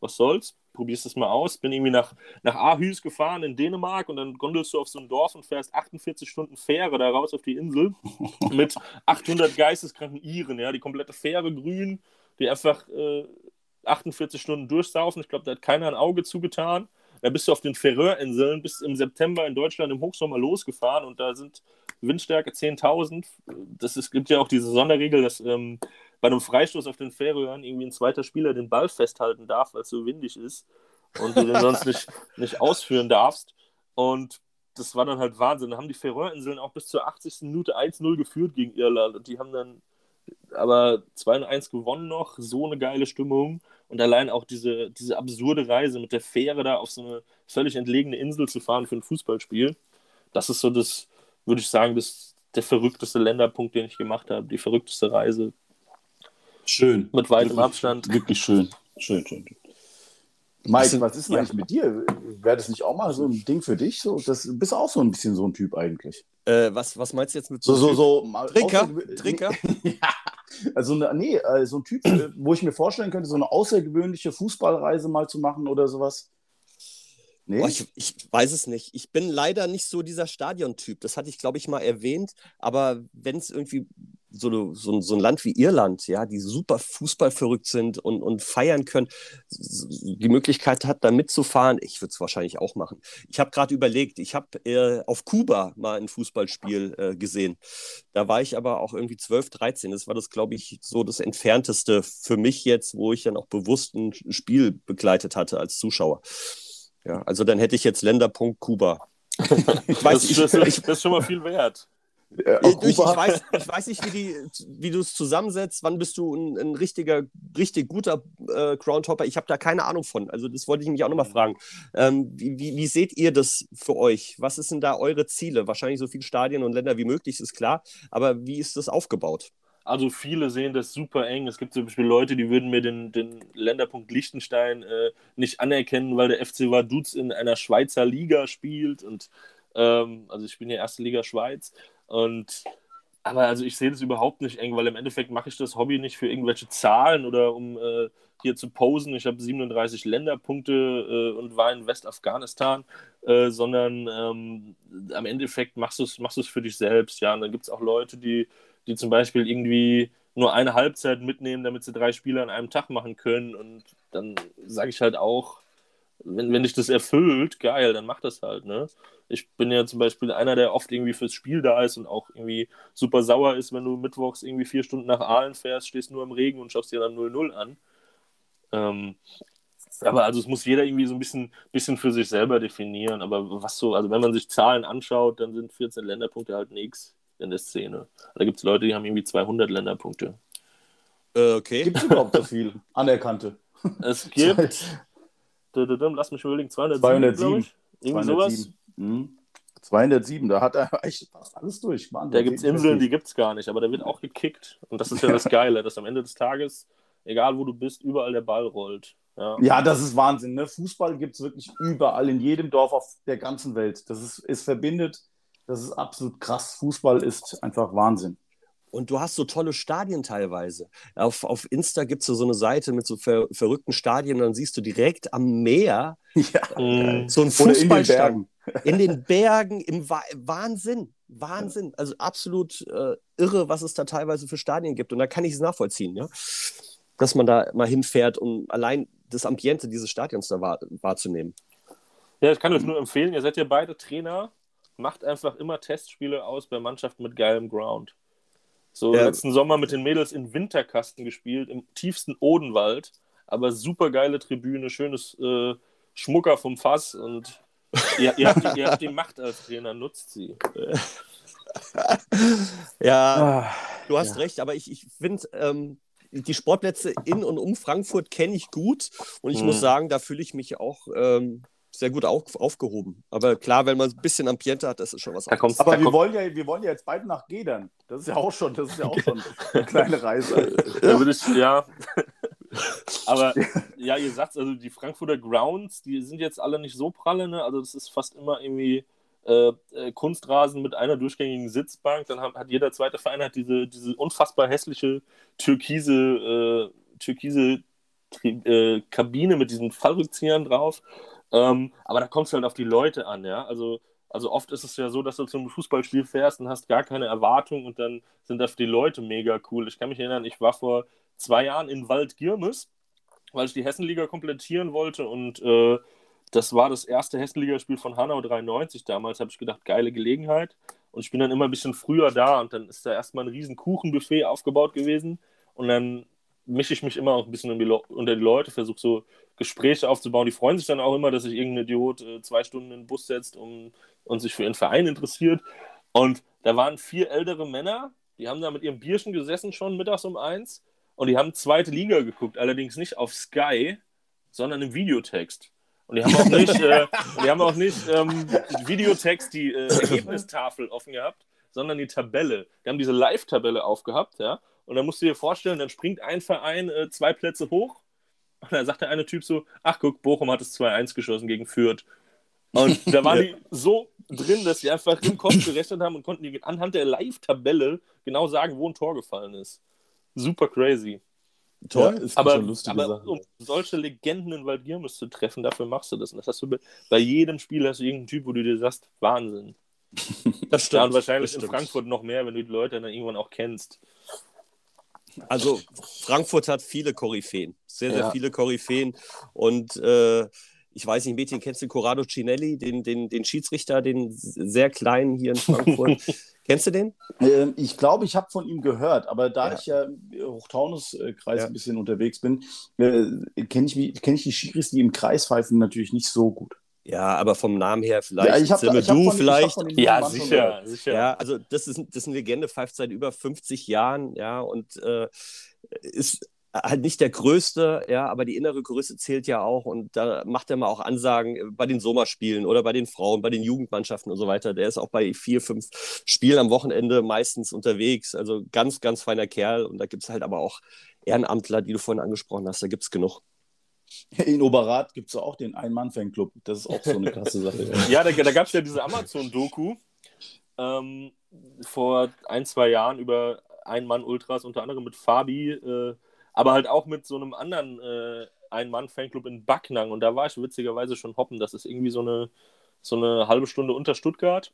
was soll's, probierst es mal aus. Bin irgendwie nach, nach Aarhus gefahren in Dänemark und dann gondelst du auf so ein Dorf und fährst 48 Stunden Fähre da raus auf die Insel mit 800 geisteskranken Iren, ja, die komplette Fähre grün, die einfach äh, 48 Stunden durchsaufen. Ich glaube, da hat keiner ein Auge zugetan. Da bist du auf den Färöerinseln bis im September in Deutschland im Hochsommer losgefahren und da sind Windstärke 10.000. Das ist, gibt ja auch diese Sonderregel, dass ähm, bei einem Freistoß auf den Färöern irgendwie ein zweiter Spieler den Ball festhalten darf, weil es so windig ist und du den sonst nicht, nicht ausführen darfst. Und das war dann halt Wahnsinn. Da haben die Färöerinseln auch bis zur 80. Minute 1-0 geführt gegen Irland und die haben dann aber 2-1 gewonnen noch, so eine geile Stimmung. Und allein auch diese, diese absurde Reise mit der Fähre da auf so eine völlig entlegene Insel zu fahren für ein Fußballspiel, das ist so das, würde ich sagen, das der verrückteste Länderpunkt, den ich gemacht habe, die verrückteste Reise. Schön. Mit weitem wirklich, Abstand. Wirklich schön. Schön, schön. Mike, sind- was ist denn ja. eigentlich mit dir? Wäre das nicht auch mal so ein Ding für dich? So, das bist auch so ein bisschen so ein Typ eigentlich. Äh, was, was meinst du jetzt mit So, so, so. mal Trinker? Trinker? ja. Also, ne- nee, äh, so ein Typ, äh, wo ich mir vorstellen könnte, so eine außergewöhnliche Fußballreise mal zu machen oder sowas. Nee? Boah, ich, ich weiß es nicht. Ich bin leider nicht so dieser Stadiontyp. Das hatte ich, glaube ich, mal erwähnt. Aber wenn es irgendwie so, so, so ein Land wie Irland, ja, die super fußballverrückt sind und, und feiern können, die Möglichkeit hat, da mitzufahren, ich würde es wahrscheinlich auch machen. Ich habe gerade überlegt, ich habe äh, auf Kuba mal ein Fußballspiel äh, gesehen. Da war ich aber auch irgendwie 12, 13. Das war das, glaube ich, so das Entfernteste für mich jetzt, wo ich dann auch bewusst ein Spiel begleitet hatte als Zuschauer. Ja, also dann hätte ich jetzt Länderpunkt Kuba. Ich weiß, Das, ich, das, ich, das ist schon mal viel wert. Äh, ich, ich, weiß, ich weiß nicht, wie, die, wie du es zusammensetzt. Wann bist du ein, ein richtiger, richtig guter äh, Groundhopper? Ich habe da keine Ahnung von. Also das wollte ich mich auch nochmal fragen. Ähm, wie, wie, wie seht ihr das für euch? Was denn da eure Ziele? Wahrscheinlich so viele Stadien und Länder wie möglich, ist klar. Aber wie ist das aufgebaut? Also viele sehen das super eng. Es gibt zum Beispiel Leute, die würden mir den, den Länderpunkt Liechtenstein äh, nicht anerkennen, weil der FC Vaduz in einer Schweizer Liga spielt. Und ähm, also ich bin ja erste Liga Schweiz. Und aber also ich sehe das überhaupt nicht eng, weil im Endeffekt mache ich das Hobby nicht für irgendwelche Zahlen oder um äh, hier zu posen. Ich habe 37 Länderpunkte äh, und war in Westafghanistan, äh, sondern ähm, am Endeffekt machst du es machst für dich selbst. Ja, und dann gibt es auch Leute, die die zum Beispiel irgendwie nur eine Halbzeit mitnehmen, damit sie drei Spiele an einem Tag machen können. Und dann sage ich halt auch, wenn, wenn dich das erfüllt, geil, dann mach das halt, ne? Ich bin ja zum Beispiel einer, der oft irgendwie fürs Spiel da ist und auch irgendwie super sauer ist, wenn du mittwochs irgendwie vier Stunden nach Aalen fährst, stehst nur im Regen und schaust dir dann 0-0 an. Ähm, aber also es muss jeder irgendwie so ein bisschen, bisschen für sich selber definieren. Aber was so, also wenn man sich Zahlen anschaut, dann sind 14 Länderpunkte halt nichts in der Szene. Da gibt es Leute, die haben irgendwie 200 Länderpunkte. Äh, okay. Gibt es überhaupt so viel anerkannte? Es gibt, lass mich überlegen, 207, 207. glaube ich. Irgendwie sowas. 207. Mhm. 207, da hat er echt fast alles durch. Wahnsinn. Da gibt es Inseln, die gibt es gar nicht, aber da wird auch gekickt. Und das ist ja das Geile, dass am Ende des Tages, egal wo du bist, überall der Ball rollt. Ja. Ja, das ist Wahnsinn. Ne? Fußball gibt es wirklich überall, in jedem Dorf auf der ganzen Welt. Das ist, es verbindet, das ist absolut krass. Fußball ist einfach Wahnsinn. Und du hast so tolle Stadien teilweise. Auf, auf Insta gibt es so, so eine Seite mit so ver verrückten Stadien und dann siehst du direkt am Meer Ja. Mhm. so ein in Fußballstadion. Bergen. In den Bergen, im Wa Wahnsinn. Wahnsinn. Also absolut äh, irre, was es da teilweise für Stadien gibt. Und da kann ich es nachvollziehen, ja. Dass man da mal hinfährt, um allein das Ambiente dieses Stadions da wahr wahrzunehmen. Ja, ich kann euch nur empfehlen, ihr seid ja beide Trainer, macht einfach immer Testspiele aus bei Mannschaften mit geilem Ground. So ja. letzten Sommer mit den Mädels in Winterkasten gespielt, im tiefsten Odenwald. Aber super geile Tribüne, schönes äh, Schmucker vom Fass und ihr, ihr, habt, ihr, habt, die Macht als Trainer, nutzt sie. ja, ah, du hast ja. recht, aber ich, ich finde, ähm, die Sportplätze in und um Frankfurt kenne ich gut und ich hm. muss sagen, da fühle ich mich auch ähm, sehr gut auf, aufgehoben. Aber klar, wenn man ein bisschen Ambiente hat, das ist schon was anderes. Aber wir wollen, ja, wir wollen ja jetzt beide nach Gedern. Das ist ja auch schon, das ist ja auch schon eine kleine Reise. Da würde ich, ja. Aber ja, ihr sagt also die Frankfurter Grounds, die sind jetzt alle nicht so pralle, ne? Also das ist fast immer irgendwie äh, äh, Kunstrasen mit einer durchgängigen Sitzbank. Dann hat, hat, jeder zweite Verein hat diese, diese unfassbar hässliche türkise, äh, türkise äh, Kabine mit diesen Fallrückziehern drauf. Ähm, aber da kommt es halt auf die Leute an, ja. Also, also oft ist es ja so, dass du zum Fußballspiel fährst und hast gar keine Erwartung und dann sind das die Leute mega cool. Ich kann mich erinnern, ich war vor zwei Jahren in Waldgirmes, weil ich die Hessenliga komplettieren wollte und äh, das war das erste Hessenligaspiel von Hanau 93 damals. Habe ich gedacht, geile Gelegenheit. Und ich bin dann immer ein bisschen früher da und dann ist da erstmal ein riesen Kuchenbuffet aufgebaut gewesen. Und dann mische ich mich immer auch ein bisschen unter die Leute, versuche so Gespräche aufzubauen. Die freuen sich dann auch immer, dass sich irgendein Idiot äh, zwei Stunden in den Bus setzt um, und sich für ihren Verein interessiert. Und da waren vier ältere Männer, die haben da mit ihrem Bierchen gesessen schon mittags um eins und die haben zweite Liga geguckt, allerdings nicht auf Sky, sondern im Videotext. Und die haben auch nicht, äh, die haben auch nicht ähm, Videotext die äh, Ergebnistafel offen gehabt, sondern die Tabelle. Die haben diese Live-Tabelle aufgehabt, ja. Und dann musst du dir vorstellen, dann springt ein Verein äh, zwei Plätze hoch und dann sagt der eine Typ so, ach guck, Bochum hat es 2-1 geschossen gegen Fürth. Und da waren die so drin, dass sie einfach im Kopf gerechnet haben und konnten die anhand der Live-Tabelle genau sagen, wo ein Tor gefallen ist. Super crazy. Toll, ja, ist aber, aber Sache. um solche Legenden in Waldgirmes zu treffen, dafür machst du das. Und das hast du bei, bei jedem Spiel hast du irgendeinen Typ, wo du dir sagst, Wahnsinn. Das stimmt. Ja, und wahrscheinlich in Frankfurt noch mehr, wenn du die Leute dann irgendwann auch kennst. Also Frankfurt hat viele Koryphäen, sehr, sehr ja. viele Koryphäen. Und äh, ich weiß nicht, Mädchen, kennst du Corrado Cinelli, den, den, den Schiedsrichter, den sehr kleinen hier in Frankfurt? kennst du den? Ähm, ich glaube, ich habe von ihm gehört, aber da ja. ich ja im Hochtaunuskreis ja. ein bisschen unterwegs bin, äh, kenne ich, kenn ich die Schiris, die im Kreis pfeifen, natürlich nicht so gut. Ja, aber vom Namen her vielleicht. Ja, ich hab, ich du von, vielleicht. ja, sicher, sicher. Ja, also das ist, das ist eine Legende, pfeift seit über 50 Jahren, ja, und äh, ist halt nicht der größte, ja, aber die innere Größe zählt ja auch und da macht er mal auch Ansagen bei den Sommerspielen oder bei den Frauen, bei den Jugendmannschaften und so weiter. Der ist auch bei vier, fünf Spielen am Wochenende meistens unterwegs. Also ganz, ganz feiner Kerl und da gibt es halt aber auch Ehrenamtler, die du vorhin angesprochen hast, da gibt es genug. In Oberrat gibt es auch den Ein-Mann-Fanclub. Das ist auch so eine krasse Sache. ja, da, da gab es ja diese Amazon-Doku ähm, vor ein, zwei Jahren über Ein-Mann-Ultras, unter anderem mit Fabi, äh, aber halt auch mit so einem anderen äh, Ein-Mann-Fanclub in Backnang. Und da war ich witzigerweise schon hoppen. Das ist irgendwie so eine, so eine halbe Stunde unter Stuttgart.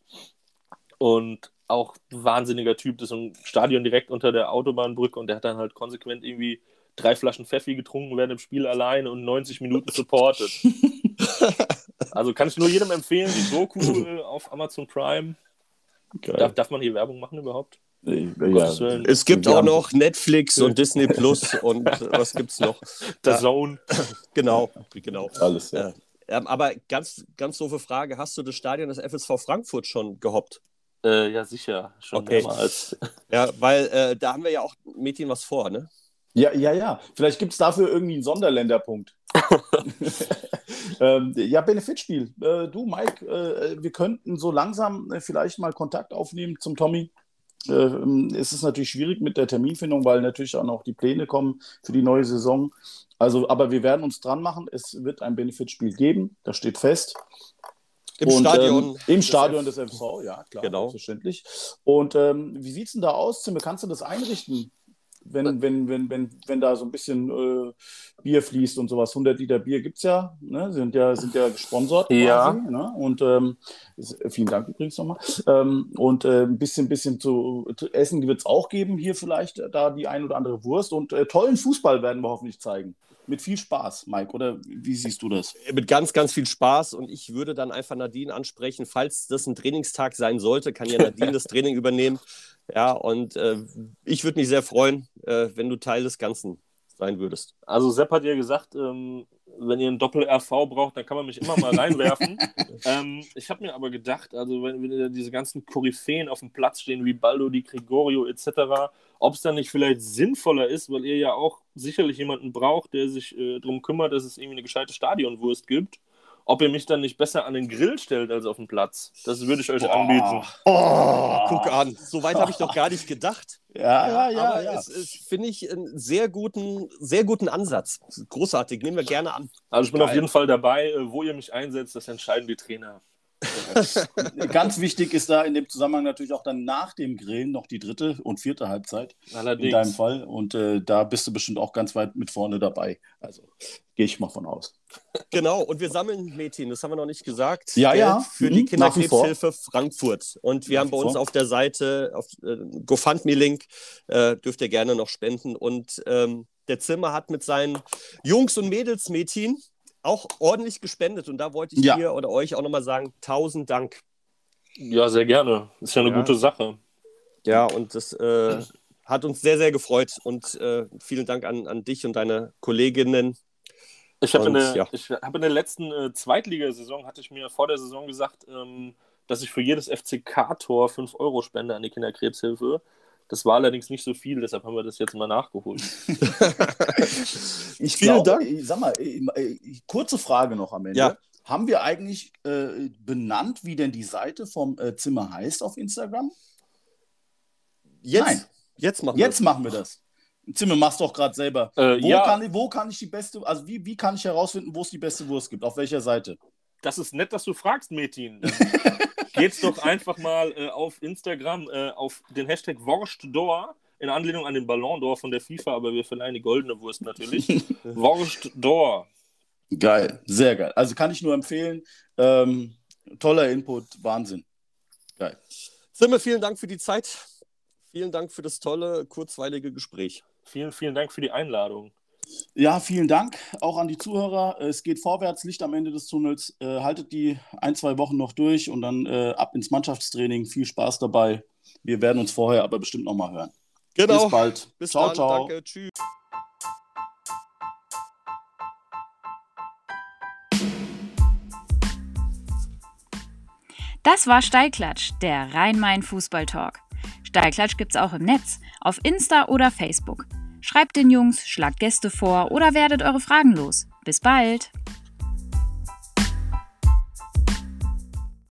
Und auch wahnsinniger Typ. Das ist ein Stadion direkt unter der Autobahnbrücke und der hat dann halt konsequent irgendwie drei Flaschen Pfeffi getrunken während dem Spiel alleine und 90 Minuten supportet. also kann ich nur jedem empfehlen, die Doku äh, auf Amazon Prime. Darf, darf man hier Werbung machen überhaupt? Ja, es gibt auch noch Netflix und Disney Plus und was gibt es noch? The Zone. Genau, genau. Alles, ja. Ähm, aber ganz, ganz doofe Frage: Hast du das Stadion des FSV Frankfurt schon gehoppt? Äh, ja, sicher. Schon okay. mehrmals. Ja, weil äh, da haben wir ja auch Mädchen was vor, ne? Ja, ja, ja. Vielleicht gibt es dafür irgendwie einen Sonderländerpunkt. ähm, ja, Benefitspiel. Äh, du, Mike, äh, wir könnten so langsam äh, vielleicht mal Kontakt aufnehmen zum Tommy. Ähm, es ist natürlich schwierig mit der Terminfindung, weil natürlich auch noch die Pläne kommen für die neue Saison. Also, aber wir werden uns dran machen. Es wird ein Benefitspiel geben, das steht fest. Im und, Stadion. Ähm, Im Stadion des FV, ja, klar, genau. selbstverständlich. Und ähm, wie sieht es denn da aus, Zimmer? Kannst du das einrichten? Wenn, wenn, wenn, wenn, wenn da so ein bisschen äh, Bier fließt und sowas. 100 Liter Bier gibt es ja, ne? sind ja, sind ja gesponsert ja. quasi. Ne? Und ähm, vielen Dank übrigens nochmal. Ähm, und äh, ein bisschen, bisschen zu, zu essen wird es auch geben, hier vielleicht da die ein oder andere Wurst. Und äh, tollen Fußball werden wir hoffentlich zeigen. Mit viel Spaß, Mike, oder wie siehst du das? Mit ganz, ganz viel Spaß und ich würde dann einfach Nadine ansprechen, falls das ein Trainingstag sein sollte, kann ja Nadine das Training übernehmen. Ja, und äh, ich würde mich sehr freuen, äh, wenn du Teil des Ganzen sein würdest. Also Sepp hat ja gesagt, ähm, wenn ihr ein Doppel-RV braucht, dann kann man mich immer mal reinwerfen. ähm, ich habe mir aber gedacht, also wenn, wenn diese ganzen Koryphäen auf dem Platz stehen, wie Baldo, Di Gregorio etc., ob es dann nicht vielleicht sinnvoller ist, weil ihr ja auch sicherlich jemanden braucht, der sich äh, darum kümmert, dass es irgendwie eine gescheite Stadionwurst gibt ob ihr mich dann nicht besser an den Grill stellt als auf den Platz. Das würde ich euch Boah. anbieten. Oh, guck an. So weit habe ich doch gar nicht gedacht. Ja, ja, ja. Aber ja. es ist, finde ich, einen sehr guten, sehr guten Ansatz. Großartig, nehmen wir gerne an. Also ich bin Geil. auf jeden Fall dabei. Äh, wo ihr mich einsetzt, das entscheiden die Trainer. Ganz wichtig ist da in dem Zusammenhang natürlich auch dann nach dem Grillen noch die dritte und vierte Halbzeit. Allerdings. In deinem Fall. Und äh, da bist du bestimmt auch ganz weit mit vorne dabei. Also gehe ich mal von aus. Genau, und wir sammeln Mädchen, das haben wir noch nicht gesagt. Ja, Geld ja. Für die mhm, Kinderkrebshilfe Frankfurt. Und wir nach haben bei uns vor. auf der Seite, auf äh, GoFundMe-Link, äh, dürft ihr gerne noch spenden. Und ähm, der Zimmer hat mit seinen Jungs und Mädels Mädchen auch ordentlich gespendet. Und da wollte ich ja. dir oder euch auch nochmal sagen, tausend Dank. Ja, sehr gerne. Ist ja eine ja. gute Sache. Ja, und das äh, hat uns sehr, sehr gefreut. Und äh, vielen Dank an, an dich und deine Kolleginnen. Ich habe in, ja. hab in der letzten äh, Zweitligasaison, hatte ich mir vor der Saison gesagt, ähm, dass ich für jedes FCK-Tor 5 Euro spende an die Kinderkrebshilfe. Das war allerdings nicht so viel, deshalb haben wir das jetzt mal nachgeholt. ich Vielen glaube, Dank. Sag mal, äh, äh, kurze Frage noch am Ende. Ja. Haben wir eigentlich äh, benannt, wie denn die Seite vom äh, Zimmer heißt auf Instagram? Jetzt, Nein. Jetzt machen wir Jetzt das. machen wir das. Zimmer, machst du doch gerade selber. Äh, wo, ja. kann, wo kann ich die beste, also wie, wie kann ich herausfinden, wo es die beste Wurst gibt? Auf welcher Seite? Das ist nett, dass du fragst, Metin. geht's doch einfach mal äh, auf Instagram äh, auf den Hashtag Wurstdor in Anlehnung an den Ballon d'Or von der FIFA, aber wir verleihen die goldene Wurst natürlich. Wurstdor. Geil, sehr geil. Also kann ich nur empfehlen. Ähm, toller Input, Wahnsinn. Geil. Simme, vielen Dank für die Zeit. Vielen Dank für das tolle, kurzweilige Gespräch. Vielen, vielen Dank für die Einladung. Ja, vielen Dank auch an die Zuhörer. Es geht vorwärts, Licht am Ende des Tunnels. Äh, haltet die ein, zwei Wochen noch durch und dann äh, ab ins Mannschaftstraining. Viel Spaß dabei. Wir werden uns vorher aber bestimmt nochmal hören. Genau. Bis bald. Bis ciao, dann. ciao. Danke. Tschüss. Das war Steilklatsch, der Rhein-Main-Fußball-Talk. Steilklatsch gibt's auch im Netz, auf Insta oder Facebook. Schreibt den Jungs, schlagt Gäste vor oder werdet eure Fragen los. Bis bald!